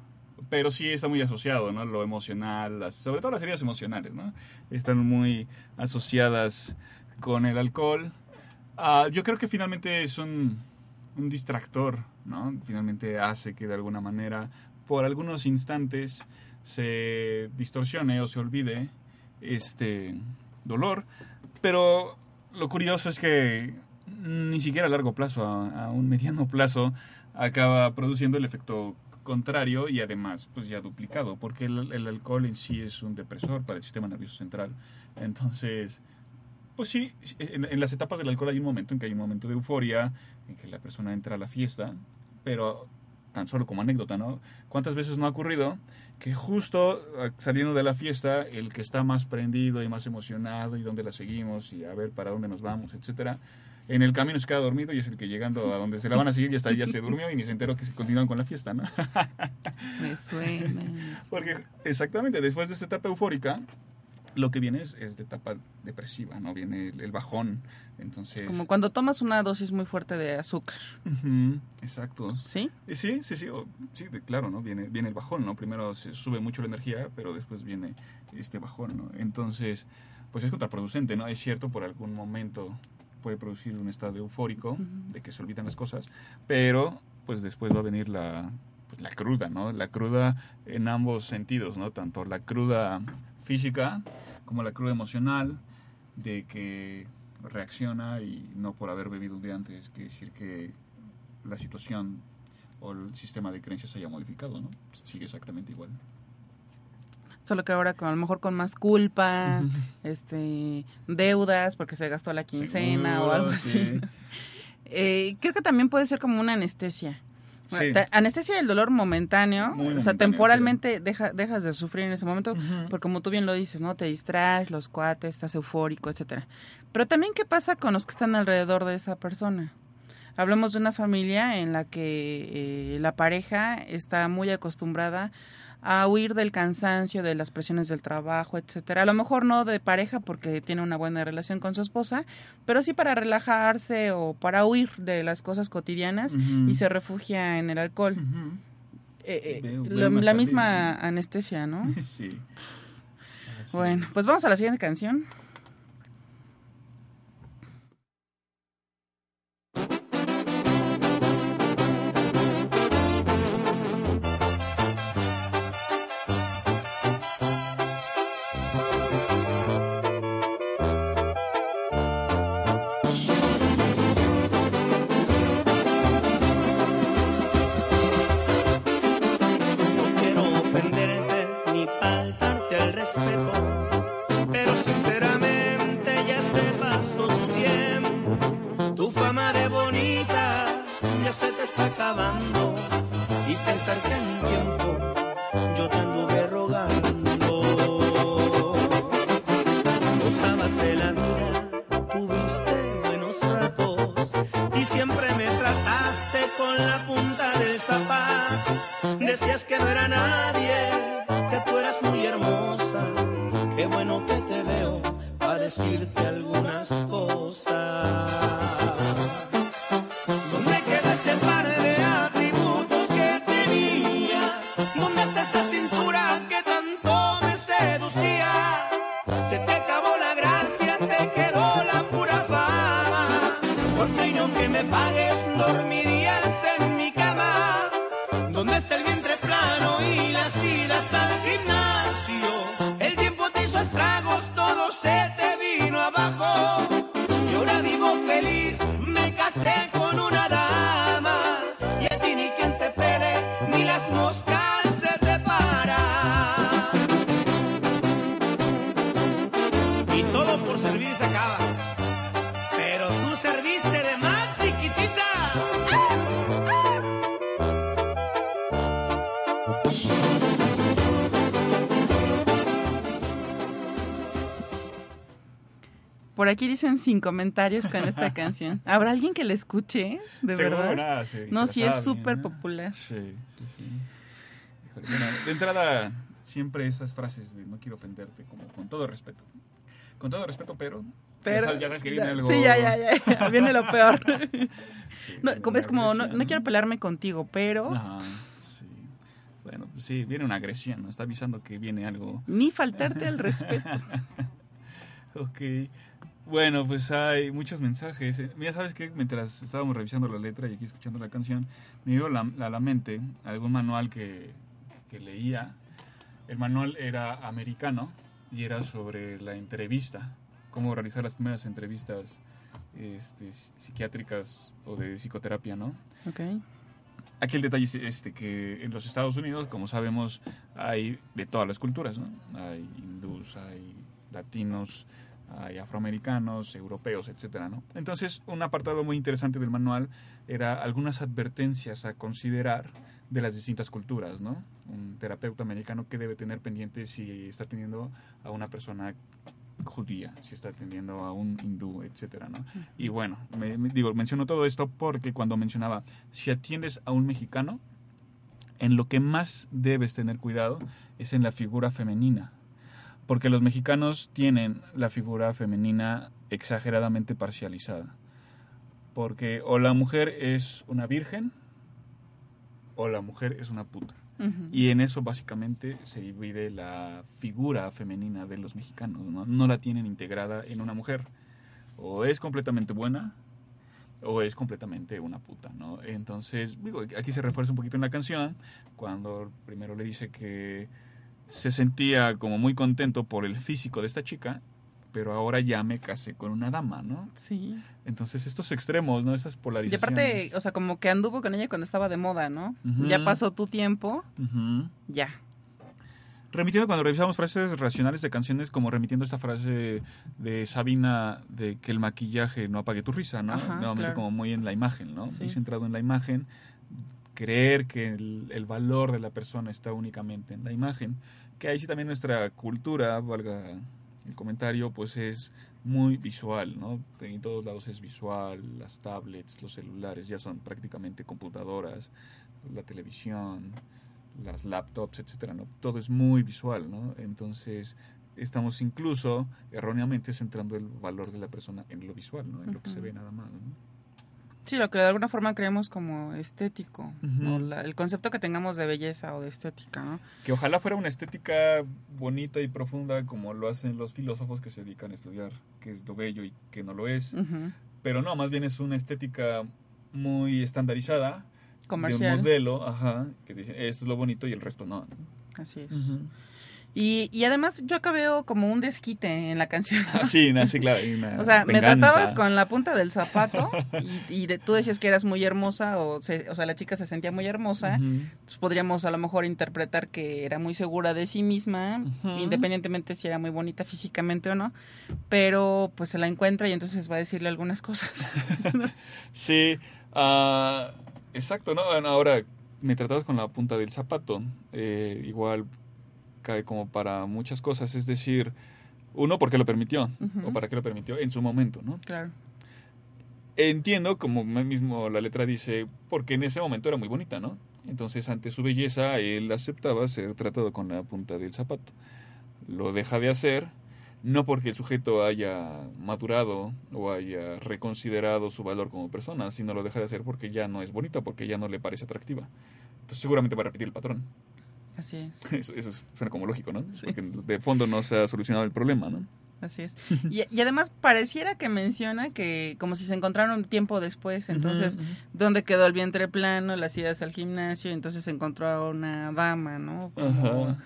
Pero sí está muy asociado, ¿no? Lo emocional, sobre todo las heridas emocionales, ¿no? Están muy asociadas con el alcohol. Ah, yo creo que finalmente es un, un distractor, Finalmente hace que de alguna manera, por algunos instantes, se distorsione o se olvide este dolor. Pero lo curioso es que ni siquiera a largo plazo, a, un mediano plazo, acaba produciendo el efecto contrario y además pues ya duplicado, porque el, alcohol en sí es un depresor para el sistema nervioso central. Entonces, pues sí, en las etapas del alcohol hay un momento en que hay un momento de euforia, en que la persona entra a la fiesta, pero tan solo como anécdota, ¿no? ¿Cuántas veces no ha ocurrido que justo ah, saliendo de la fiesta, el que está más prendido y más emocionado y dónde la seguimos y a ver para dónde nos vamos, etcétera, en el camino se queda dormido y es el que llegando a donde se la van a seguir y hasta ahí ya se durmió y ni se enteró que se continúan con la fiesta, ¿no? Me suena. me suena. Porque exactamente, después de esta etapa eufórica, lo que viene es, es de etapa depresiva, ¿no? Viene el, el bajón. Entonces. Como cuando tomas una dosis muy fuerte de azúcar, Ujú, exacto. ¿sí? Y sí, sí, sí, o- sí, de- claro, ¿no? Viene, viene el bajón, ¿no? Primero se sube mucho la energía, pero después viene este bajón, ¿no? Entonces, pues es contraproducente, ¿no? Es cierto, por algún momento puede producir un estado eufórico, de que se olvidan las cosas, pero pues después va a venir la, pues, la cruda, ¿no? La cruda en ambos sentidos, ¿no? Tanto la cruda física como la cruda emocional, de que reacciona y no por haber bebido un día antes, quiere decir que la situación o el sistema de creencias se haya modificado, ¿no? Sigue exactamente igual. Solo que ahora con, a lo mejor con más culpa, este, deudas porque se gastó la quincena o algo así. sí. Eh, creo que también puede ser como una anestesia. Sí. Anestesia del dolor momentáneo, Muy o sea, temporalmente deja, dejas de sufrir en ese momento, porque como tú bien lo dices, ¿no? Te distraes, los cuates, estás eufórico, etcétera. Pero también, ¿qué pasa con los que están alrededor de esa persona? Hablamos de una familia en la que eh, la pareja está muy acostumbrada a huir del cansancio, de las presiones del trabajo, etcétera. A lo mejor no de pareja porque tiene una buena relación con su esposa, pero sí para relajarse o para huir de las cosas cotidianas y se refugia en el alcohol. Eh, eh, la, misma anestesia, ¿no? Sí. Así Bueno, es. pues vamos a la siguiente canción. Respeto, aquí dicen sin comentarios con esta canción. ¿Habrá alguien que la escuche? ¿De Seguro, verdad? sí, no, sí es súper popular. Sí, sí, sí. Híjole, bueno, de entrada, siempre esas frases de no quiero ofenderte, como con todo respeto. Con todo respeto, pero. Pero, Ya sabes- que viene algo. Sí, ya, ya, ya. Viene lo peor. Sí, No, es como, no, quiero pelearme contigo, pero Ajá, sí. Bueno, pues sí, viene una agresión, ¿no? Está avisando que viene algo. ni faltarte al respeto. Ok. Bueno, pues hay muchos mensajes. Eh, Mira, ¿sabes qué? Mientras estábamos revisando la letra y aquí escuchando la canción, me dio la- a la mente algún manual que, que leía. El manual era americano y era sobre la entrevista, cómo realizar las primeras entrevistas este, psiquiátricas o de psicoterapia, ¿no? Ok. Aquí el detalle es este, que en los Estados Unidos, como sabemos, hay de todas las culturas, ¿no? Hay hindús, hay latinos, hay afroamericanos, europeos, etcétera, ¿no? Entonces, un apartado muy interesante del manual era algunas advertencias a considerar de las distintas culturas, ¿no? Un terapeuta americano que debe tener pendiente si está atendiendo a una persona judía, si está atendiendo a un hindú, etcétera, ¿no? Y bueno, me, me- digo, menciono todo esto porque cuando mencionaba, si atiendes a un mexicano, en lo que más debes tener cuidado es en la figura femenina, porque los mexicanos tienen la figura femenina exageradamente parcializada, porque o la mujer es una virgen o la mujer es una puta. Ujú. Y en eso básicamente se divide la figura femenina de los mexicanos. ¿no? No la tienen integrada en una mujer. O es completamente buena o es completamente una puta, ¿no? Entonces, digo, aquí se refuerza un poquito en la canción cuando primero le dice que se sentía como muy contento por el físico de esta chica, pero ahora ya me casé con una dama, ¿no? Sí. Entonces, estos extremos, ¿no? Estas Y polarizaciones. aparte, o sea, como que anduvo con ella cuando estaba de moda, ¿no? Ya pasó tu tiempo, ya. Remitiendo cuando revisamos frases racionales de canciones, como remitiendo esta frase de Sabina de que el maquillaje no apague tu risa, ¿no? Ajá, Nuevamente claro. como muy en la imagen, ¿no? Sí. Muy centrado en la imagen, creer que el, el valor de la persona está únicamente en la imagen, que ahí sí también nuestra cultura, valga el comentario, pues es muy visual, ¿no? En todos lados es visual, las tablets, los celulares ya son prácticamente computadoras, la televisión, las laptops, etcétera, ¿no? Todo es muy visual, ¿no? Entonces, estamos incluso erróneamente centrando el valor de la persona en lo visual, ¿no? En lo que se ve nada más, ¿no? Sí, lo que de alguna forma creemos como estético, Ujú. o la- el concepto que tengamos de belleza o de estética, ¿no? Que ojalá fuera una estética bonita y profunda como lo hacen los filósofos que se dedican a estudiar qué es lo bello y qué no lo es. Ujú. Pero no, más bien es una estética muy estandarizada. De Comercial. un modelo, ajá, que dice esto es lo bonito y el resto no. Así es. Y, y además yo acá veo como un desquite en la canción. ¿no? Ah, sí, no, sí, claro. O sea, me tratabas con la punta del zapato y, y de- tú decías que eras muy hermosa o, se- o sea, la chica se sentía muy hermosa. Ujú. Entonces podríamos a lo mejor interpretar que era muy segura de sí misma, independientemente si era muy bonita físicamente o no, pero pues se la encuentra y entonces va a decirle algunas cosas. Sí, ah, exacto, ¿no? Bueno, ahora me tratabas con la punta del zapato. eh, igual cae como para muchas cosas. Es decir, uno, ¿por qué lo permitió? O para qué lo permitió en su momento, ¿no? claro. Entiendo, como mismo la letra dice, porque en ese momento era muy bonita, ¿no? Entonces, ante su belleza, él aceptaba ser tratado con la punta del zapato. Lo deja de hacer, no porque el sujeto haya madurado o haya reconsiderado su valor como persona, sino lo deja de hacer porque ya no es bonita, porque ya no le parece atractiva. Entonces seguramente va a repetir el patrón. Así es. Eso, eso suena como lógico, ¿no? Porque de fondo no se ha solucionado el problema, ¿no? Así es. Y, y además pareciera que menciona que como si se encontraron tiempo después, entonces, ujú. ¿dónde quedó el vientre plano? Las idas al gimnasio, entonces se encontró a una dama, ¿no? Como- Ajá.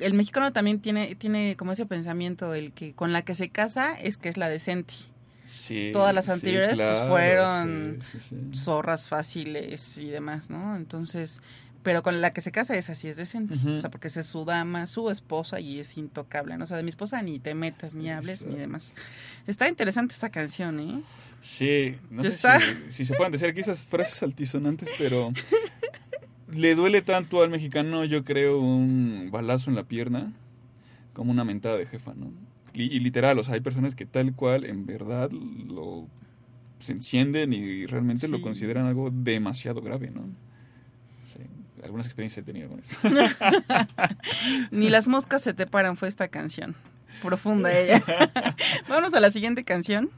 El mexicano también tiene, tiene como ese pensamiento, el que con la que se casa es que es la decente. Sí, Todas las sí, anteriores, pues, fueron sí, sí, sí. Zorras fáciles y demás, ¿no? Entonces, pero con la que se casa es así, es decente. O sea, porque es su dama, su esposa y es intocable, ¿no? O sea, de mi esposa ni te metas, ni hables, ni demás. Está interesante esta canción, ¿eh? Sí, no sé está. si, si se pueden decir aquí esas frases altisonantes, pero le duele tanto al mexicano, yo creo, un balazo en la pierna como una mentada de jefa, ¿no? Y, y literal, o sea, hay personas que tal cual, en verdad, lo se encienden y realmente lo consideran algo demasiado grave, ¿no? Sí, algunas experiencias he tenido con eso. Ni las moscas se te paran, fue esta canción. Profunda ella. Vámonos a la siguiente canción.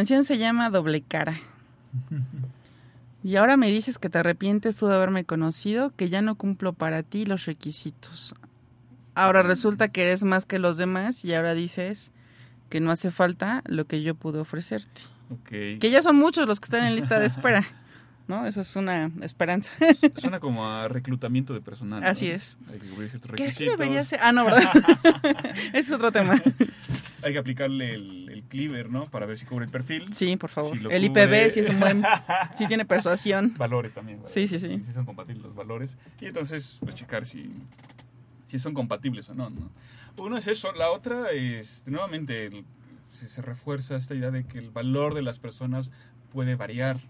Canción se llama Doble Cara. Y ahora me dices que te arrepientes tú de haberme conocido, que ya no cumplo para ti los requisitos. Ahora resulta que eres más que los demás y ahora dices que no hace falta lo que yo pude ofrecerte. Que ya son muchos los que están en lista de espera. ¿No? Esa es una esperanza. Suena como a reclutamiento de personal. ¿no? Así es. Hay que cubrir ciertos Que así requisitos. debería ser. Ah, no, ¿verdad? Ese es otro tema. Hay que aplicarle el, el cleaver, ¿no? Para ver si cubre el perfil. Sí, por favor. Si el cubre- IPB sí es un buen. Sí tiene persuasión. Valores también. Sí, sí, sí. Si son compatibles los valores. Y entonces, pues checar si, si son compatibles o no, no. Uno es eso. La otra es, nuevamente, el- si se refuerza esta idea de que el valor de las personas puede variar.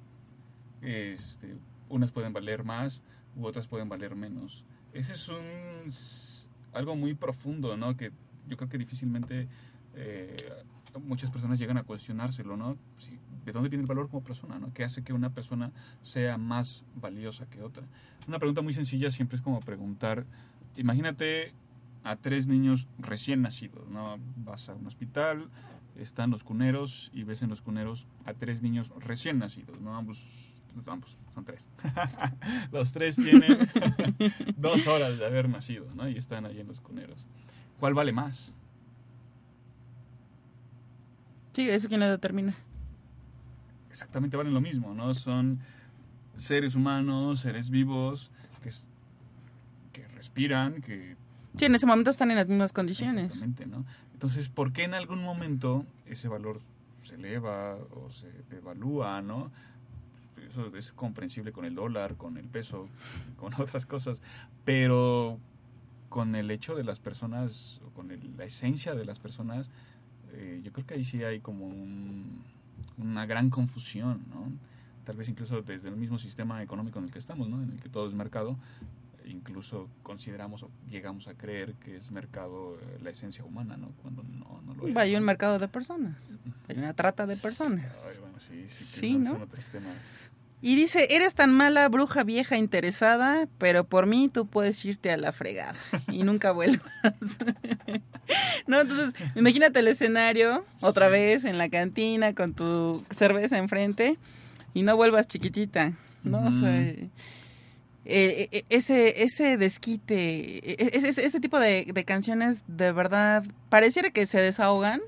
Este, unas pueden valer más u otras pueden valer menos. Ese es un algo muy profundo, ¿no? Que yo creo que difícilmente eh, muchas personas llegan a cuestionárselo, ¿no? Si- ¿De dónde viene el valor como persona, ¿no? ¿Qué hace que una persona sea más valiosa que otra? Una pregunta muy sencilla siempre es como preguntar, imagínate a tres niños recién nacidos, ¿no? Vas a un hospital, están los cuneros y ves en los cuneros a tres niños recién nacidos, ¿no? Ambos Vamos, son tres. los tres tienen dos horas de haber nacido, ¿no? Y están ahí en los cuneros. ¿Cuál vale más? Sí, eso quién lo determina. Exactamente valen lo mismo, ¿no? Son seres humanos, seres vivos, que, que respiran, que Sí, en ese momento están en las mismas condiciones. Exactamente, ¿no? Entonces, ¿por qué en algún momento ese valor se eleva o se devalúa, ¿no? Eso es comprensible con el dólar, con el peso, con otras cosas, pero con el hecho de las personas, con la esencia de las personas, eh, yo creo que ahí sí hay como un- una gran confusión, ¿no? Tal vez incluso desde el mismo sistema económico en el que estamos, ¿no? En el que todo es mercado, incluso consideramos o llegamos a creer que es mercado eh, la esencia humana, ¿no? Cuando no, no lo es. Hay un mercado de personas. Hay una trata de personas. Ay, bueno, sí, sí, que Sí, ¿no? otros temas. Y dice, eres tan mala bruja vieja interesada, pero por mí tú puedes irte a la fregada y nunca vuelvas. no, entonces, imagínate el escenario, otra vez en la cantina con tu cerveza enfrente y no vuelvas chiquitita, ¿no? O sea. Eh, eh, ese, ese desquite, eh, ese, ese- este tipo de, de canciones de verdad pareciera que se desahogan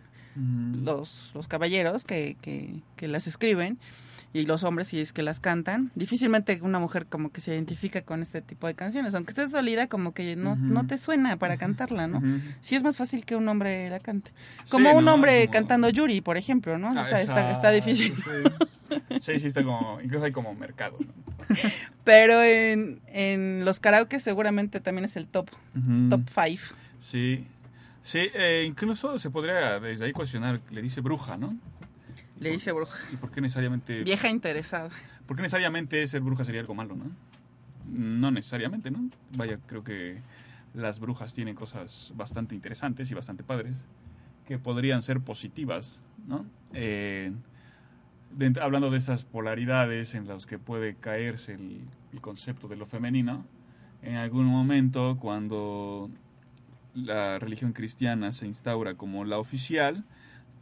los, los caballeros que, que, que las escriben y los hombres si es que las cantan. Difícilmente una mujer como que se identifica con este tipo de canciones, aunque estés dolida como que no, no te suena para cantarla, ¿no? Ujú. Sí es más fácil que un hombre la cante. Como Sí, un ¿no? hombre Como- cantando Yuri, por ejemplo, ¿no? Ah, está, está, está difícil. Sí. sí, sí, está como, incluso hay como mercado. ¿no? Pero en, en los karaoke seguramente también es el top, top five. Sí, sí, eh, incluso se podría desde ahí cuestionar, le dice bruja, ¿no? Le dice bruja. ¿Y por qué necesariamente, Vieja interesada. por qué necesariamente ser bruja sería algo malo, no? No necesariamente, ¿no? Vaya, creo que las brujas tienen cosas bastante interesantes y bastante padres que podrían ser positivas, ¿no? Eh, de- hablando de esas polaridades en las que puede caerse el, el concepto de lo femenino, en algún momento cuando la religión cristiana se instaura como la oficial,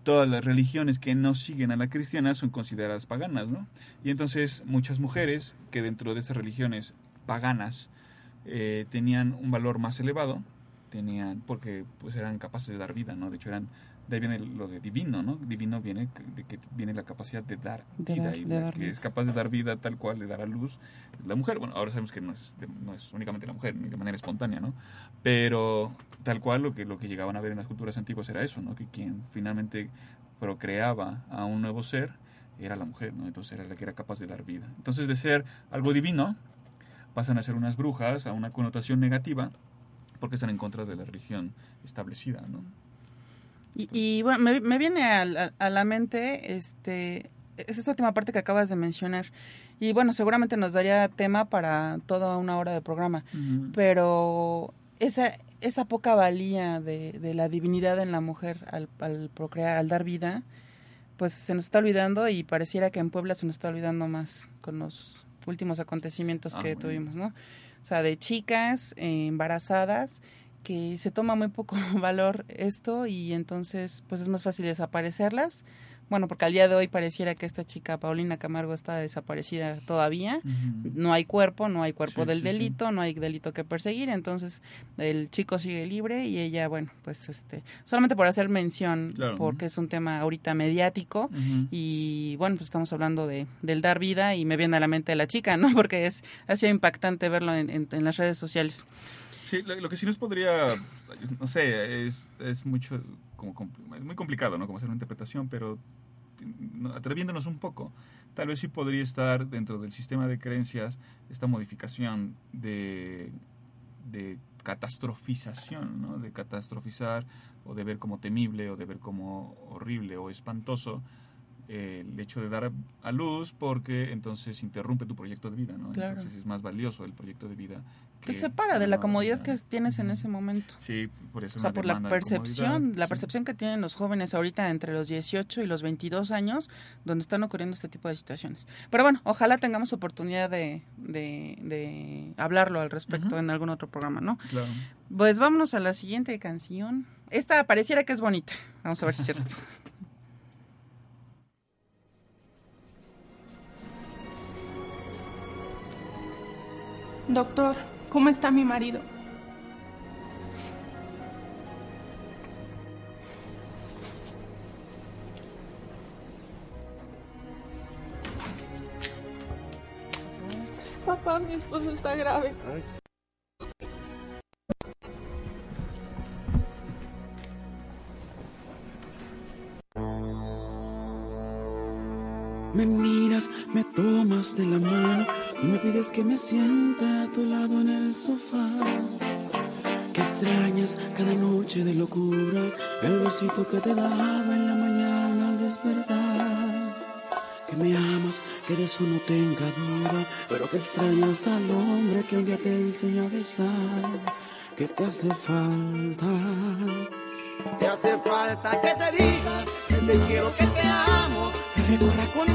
todas las religiones que no siguen a la cristiana son consideradas paganas, ¿no? Y entonces muchas mujeres que dentro de estas religiones paganas eh, tenían un valor más elevado, tenían, porque pues eran capaces de dar vida, ¿no? De hecho eran, de ahí viene lo de divino, ¿no? Divino viene de que viene la capacidad de dar De vida dar- y de la que vida. es capaz de dar vida tal cual, de dar a luz la mujer. Bueno, ahora sabemos que no es, no es únicamente la mujer, ni de manera espontánea, ¿no? Pero tal cual lo que, lo que llegaban a ver en las culturas antiguas era eso, ¿no? Que quien finalmente procreaba a un nuevo ser era la mujer, ¿no? Entonces era la que era capaz de dar vida. Entonces de ser algo divino, pasan a ser unas brujas, a una connotación negativa, porque están en contra de la religión establecida, ¿no? Y, y, bueno, me, me viene a, la- a la mente este, es esta última parte que acabas de mencionar. Y bueno, seguramente nos daría tema para toda una hora de programa. Pero esa, esa poca valía de, de la divinidad en la mujer al, al procrear, al dar vida, pues se nos está olvidando y pareciera que en Puebla se nos está olvidando más con los últimos acontecimientos Ah, que bueno. tuvimos, ¿no? O sea, de chicas eh, embarazadas que se toma muy poco valor esto y entonces pues es más fácil desaparecerlas. Bueno, porque al día de hoy pareciera que esta chica Paulina Camargo está desaparecida todavía. No hay cuerpo, no hay cuerpo Sí, del sí, sí. delito, no hay delito que perseguir, entonces el chico sigue libre y ella, bueno, pues este, solamente por hacer mención, Claro. porque es un tema ahorita mediático, y bueno, pues estamos hablando de del dar vida y me viene a la mente la chica, ¿no? Porque es ha sido impactante verlo en, en- en las redes sociales. Sí, lo, lo que sí nos podría, no sé, es, es mucho, como, es muy complicado, ¿no? Como hacer una interpretación, pero no, atreviéndonos un poco, tal vez sí podría estar dentro del sistema de creencias esta modificación de, de catastrofización, ¿no? De catastrofizar o de ver como temible o de ver como horrible o espantoso eh, el hecho de dar a luz porque entonces interrumpe tu proyecto de vida, ¿no? Claro. Entonces es más valioso el proyecto de vida. Te que separa de la comodidad que tienes en ese momento. Sí, por eso. O sea, por la percepción, la sí. percepción que tienen los jóvenes ahorita entre los 18 y los 22 años, donde están ocurriendo este tipo de situaciones. Pero bueno, ojalá tengamos oportunidad de, de, de hablarlo al respecto en algún otro programa, ¿no? Claro. Pues vámonos a la siguiente canción. Esta pareciera que es bonita. Vamos a ver si es cierto. Doctor, ¿cómo está mi marido? Papá, mi esposo está grave. Tomas de la mano y me pides que me siente a tu lado en el sofá. Que extrañas cada noche de locura el besito que te daba en la mañana al despertar. Que me amas, que de eso no tenga duda, pero que extrañas al hombre que un día te enseñó a besar. Que te hace falta. Te hace falta que te diga que te quiero, que te amo, que recorra con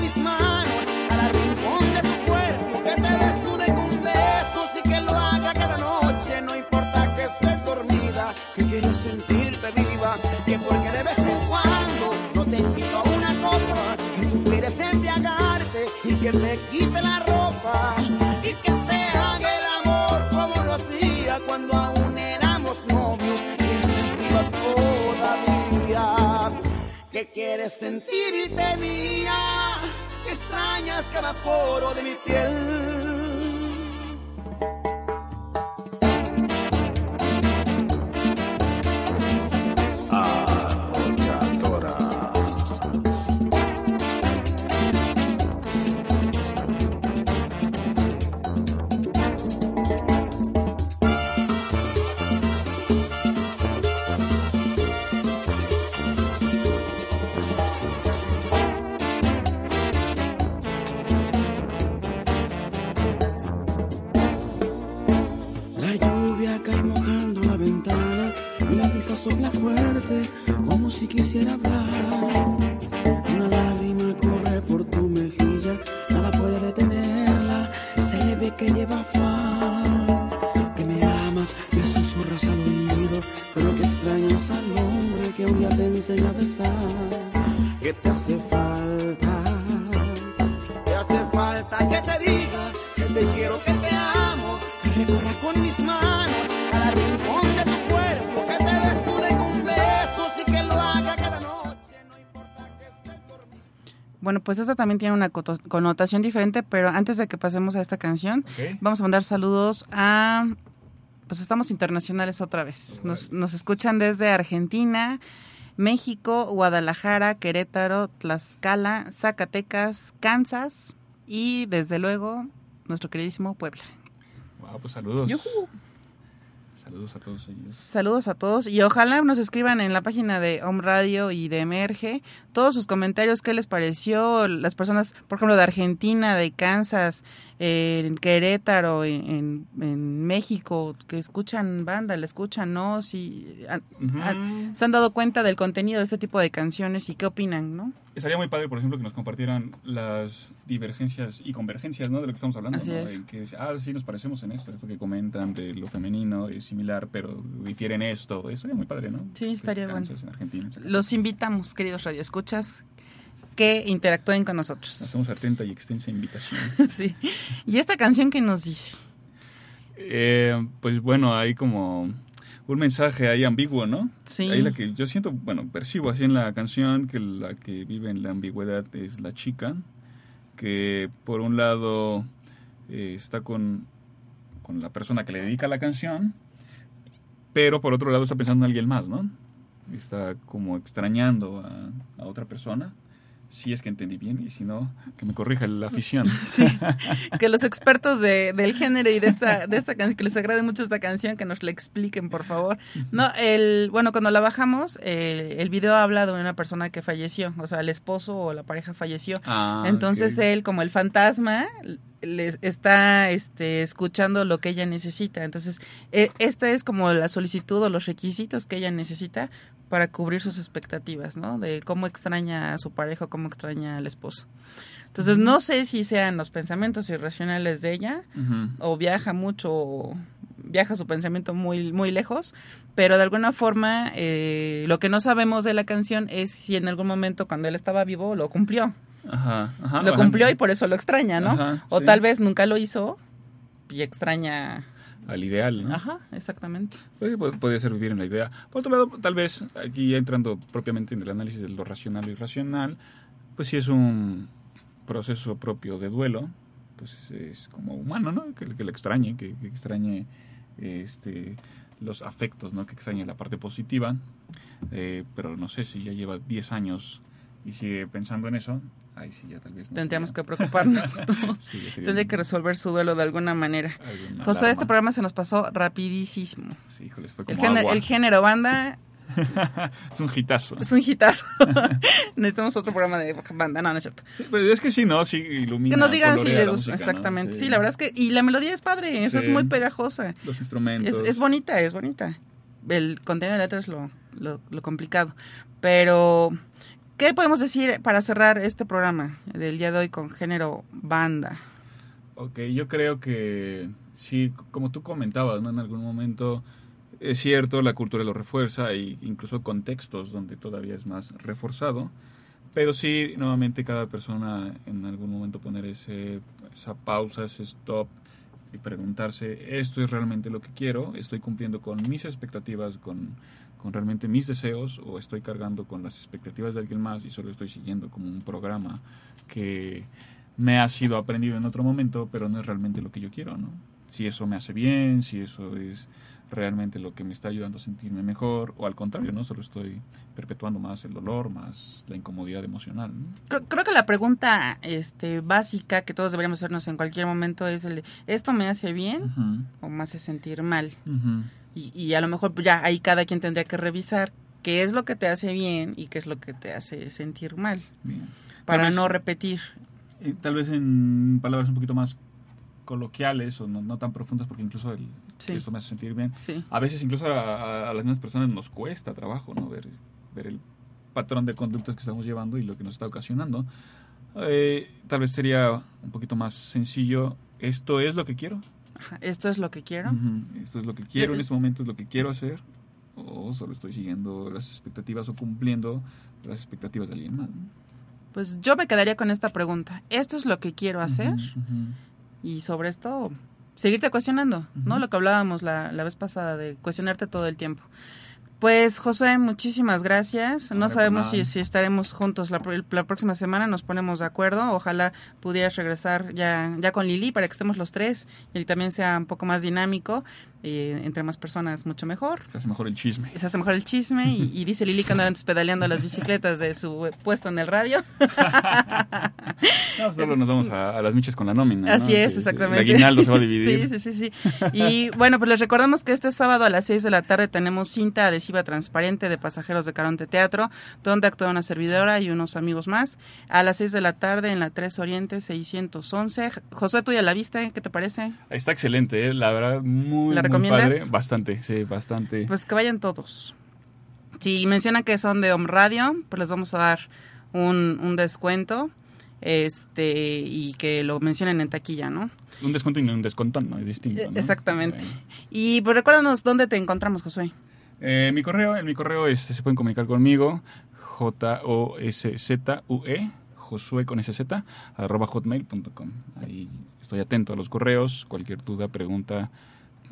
que te quite la ropa y que te haga el amor como lo hacía cuando aún éramos novios. Y estás viva todavía. Que quieres sentirte mía, que extrañas cada poro de mi piel. Quisiera hablar. Pues esta también tiene una connotación diferente, pero antes de que pasemos a esta canción, vamos a mandar saludos a... Pues estamos internacionales otra vez. Nos, nos escuchan desde Argentina, México, Guadalajara, Querétaro, Tlaxcala, Zacatecas, Kansas y desde luego nuestro queridísimo Puebla. Wow, pues saludos. Yujú. Saludos a todos ellos. Saludos a todos y ojalá nos escriban en la página de Home Radio y de Emerge todos sus comentarios, qué les pareció, las personas, por ejemplo, de Argentina, de Kansas, eh, en Querétaro, en, en- México, que escuchan banda, le escuchan, ¿no? Si se han dado cuenta del contenido de este tipo de canciones y qué opinan, ¿no? Estaría muy padre, por ejemplo, que nos compartieran las divergencias y convergencias, ¿no? De lo que estamos hablando, Así ¿no? es. En que, ah, sí, nos parecemos en esto, esto que comentan de lo femenino es similar, pero difiere en esto. Estaría muy padre, ¿no? Sí, estaría En bueno. Kansas, En Argentina. en Zacatecas. Los invitamos, queridos radioescuchas, que interactúen con nosotros. Hacemos atenta y extensa invitación. sí. Y esta canción que nos dice. Eh, pues bueno, hay como un mensaje ahí ambiguo, ¿no? Sí. Ahí la que yo siento, bueno, percibo así en la canción que la que vive en la ambigüedad es la chica, que por un lado eh, está con, con la persona que le dedica la canción, pero por otro lado está pensando en alguien más, ¿no? Está como extrañando a, a otra persona. Si es que entendí bien y si no, que me corrija la afición. Sí, que los expertos de, del género y de esta, de esta canción, que les agrade mucho esta canción, que nos la expliquen, por favor. No, el, bueno, cuando la bajamos, eh, el video habla de una persona que falleció, o sea, el esposo o la pareja falleció. Ah, Entonces él, como el fantasma, les está este, escuchando lo que ella necesita. Entonces, eh, esta es como la solicitud o los requisitos que ella necesita para cubrir sus expectativas, ¿no? De cómo extraña a su pareja, cómo extraña al esposo. Entonces, no sé si sean los pensamientos irracionales de ella Ujú. o viaja mucho, o viaja su pensamiento muy, muy lejos, pero de alguna forma eh, lo que no sabemos de la canción es si en algún momento cuando él estaba vivo lo cumplió. Ajá, ajá, lo ajá. cumplió y por eso lo extraña, ¿no? Ajá, o sí. tal vez nunca lo hizo y extraña... Al ideal, ¿no? Ajá, exactamente. Pues, pu- podría ser vivir en la idea. Por otro lado, tal vez, aquí ya entrando propiamente en el análisis de lo racional y irracional, pues sí es un proceso propio de duelo, pues es como humano, ¿no? Que, que le extrañe, que, que extrañe este, los afectos, ¿no? Que extrañe la parte positiva. Eh, pero no sé si ya lleva 10 años y sigue pensando en eso, ahí sí ya tal vez no Tendríamos sería- que preocuparnos. ¿no? Sí, Tendría que resolver su duelo de alguna manera. alguna José, este programa se nos pasó rapidísimo. Sí, híjoles, fue El, como género- agua. el género banda es un hitazo. es un hitazo. Necesitamos otro programa de banda, no, no es cierto. Sí, pues es que sí, ¿no? Sí, ilumina. Que nos digan si les gusta. Exactamente. Sí. la verdad es que. Y la melodía es padre, eso es muy pegajosa. Los instrumentos. Es, es bonita, es bonita. El contenido de letra es lo, lo, lo complicado. Pero, ¿qué podemos decir para cerrar este programa del día de hoy con género banda? Ok, yo creo que sí, como tú comentabas, ¿no? En algún momento es cierto, la cultura lo refuerza, e incluso contextos donde todavía es más reforzado, pero sí, nuevamente cada persona en algún momento poner ese, esa pausa, ese stop y preguntarse, ¿esto es realmente lo que quiero? ¿Estoy cumpliendo con mis expectativas, con, con realmente mis deseos o estoy cargando con las expectativas de alguien más y solo estoy siguiendo como un programa que me ha sido aprendido en otro momento, pero no es realmente lo que yo quiero, ¿no? Si eso me hace bien, si eso es realmente lo que me está ayudando a sentirme mejor, o al contrario, ¿no? Solo estoy perpetuando más el dolor, más la incomodidad emocional, ¿no? Creo, creo que la pregunta este, básica que todos deberíamos hacernos en cualquier momento es el de, ¿esto me hace bien o me hace sentir mal? ujú. Y, y a lo mejor pues, ya ahí cada quien tendría que revisar qué es lo que te hace bien y qué es lo que te hace sentir mal, Bien. para vez- no repetir. eh, tal vez en palabras un poquito más coloquiales o no, no tan profundas, porque incluso el, Sí. eso me hace sentir bien. Sí. A veces incluso a, a- a las mismas personas nos cuesta trabajo, ¿no? Ver, ver el patrón de conductas que estamos llevando y lo que nos está ocasionando. Eh, tal vez sería un poquito más sencillo. ¿Esto es lo que quiero? Esto es lo que quiero. ¿Esto es lo que quiero en Eh, este momento? ¿Es lo que quiero hacer? ¿O solo estoy siguiendo las expectativas o cumpliendo las expectativas de alguien más? Pues yo me quedaría con esta pregunta. ¿Esto es lo que quiero hacer? Y sobre esto, seguirte cuestionando, ¿no? Lo que hablábamos la, la vez pasada de cuestionarte todo el tiempo. Pues José, muchísimas gracias. No Hombre, sabemos si, estaremos juntos la, la próxima semana, nos ponemos de acuerdo. Ojalá pudieras regresar ya, ya con Lili para que estemos los tres y también sea un poco más dinámico. Eh, entre más personas, mucho mejor. Se hace mejor el chisme. Se hace mejor el chisme y, y dice Lili que anda antes pedaleando las bicicletas de su puesto en el radio. No, solo nos vamos a, a las michas con la nómina. ¿no? Así es, exactamente. El aguinaldo se va a dividir. Sí, sí, sí, sí. Y bueno, pues les recordamos que este sábado a las 6 de la tarde tenemos cinta adhesiva transparente de pasajeros de Caronte Teatro, donde actúa una servidora y unos amigos más. A las 6 de la tarde en la 3 Oriente 611. José, tú ya la viste, ¿qué te parece? Está excelente, ¿eh? la verdad, muy, ¿La muy recomiendas? padre. Bastante, sí, bastante. Pues que vayan todos. Si mencionan que son de Home Radio, pues les vamos a dar un, un descuento este y que lo mencionen en taquilla, ¿no? Un descuento y no un descontón, ¿no? Es distinto, ¿no? Exactamente. Sí. Y pues recuérdanos dónde te encontramos, Josué. Eh, mi correo, en mi correo este, se pueden comunicar conmigo, J-O-S-Z-U-E, Josué con SZ, arroba hotmail.com. Ahí estoy atento a los correos, cualquier duda, pregunta,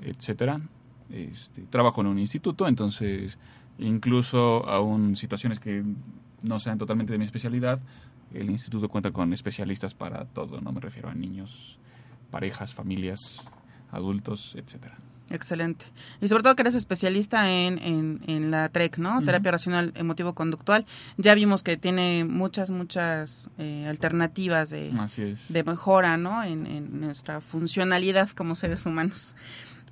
etcétera. Este, trabajo en un instituto, entonces incluso aún situaciones que no sean totalmente de mi especialidad, el instituto cuenta con especialistas para todo, no me refiero a niños, parejas, familias, adultos, etcétera. Excelente. Y sobre todo que eres especialista en, en, en la TREC, ¿no? Terapia Racional Emotivo-Conductual. Ya vimos que tiene muchas, muchas eh, alternativas de, de mejora, ¿no? En, en nuestra funcionalidad como seres humanos.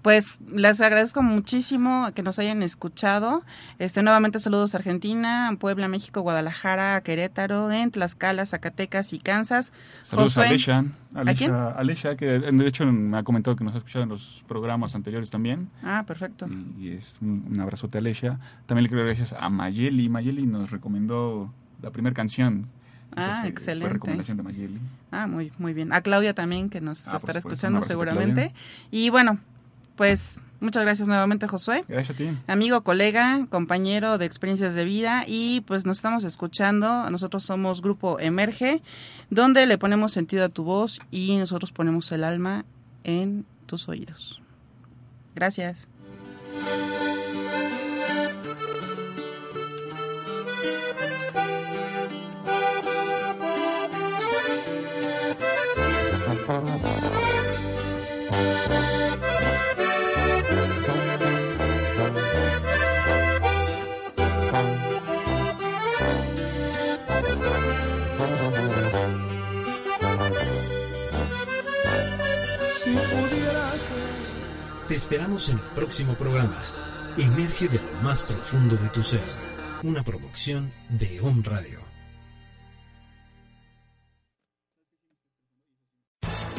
Pues les agradezco muchísimo que nos hayan escuchado. Este nuevamente saludos a Argentina, Puebla, México, Guadalajara, Querétaro, en Tlaxcala, Zacatecas y Kansas. Saludos a Josué, Alesha, ¿A quién? Alesha, Alesha, que de hecho me ha comentado que nos ha escuchado en los programas anteriores también. Ah, perfecto. Y, y es un, un abrazote a. También le quiero dar gracias a Mayeli. Mayeli nos recomendó la primera canción. Ah, Entonces, excelente. Fue recomendación de Mayeli. Ah, muy, muy bien. A Claudia también, que nos Ah, estará escuchando seguramente. Y bueno, pues muchas gracias nuevamente, Josué. Gracias a ti. Amigo, colega, compañero de experiencias de vida y pues nos estamos escuchando. Nosotros somos Grupo Emerge, donde le ponemos sentido a tu voz y nosotros ponemos el alma en tus oídos. Gracias. Esperamos en el próximo programa. Emerge de lo más profundo de tu ser. Una producción de On Radio.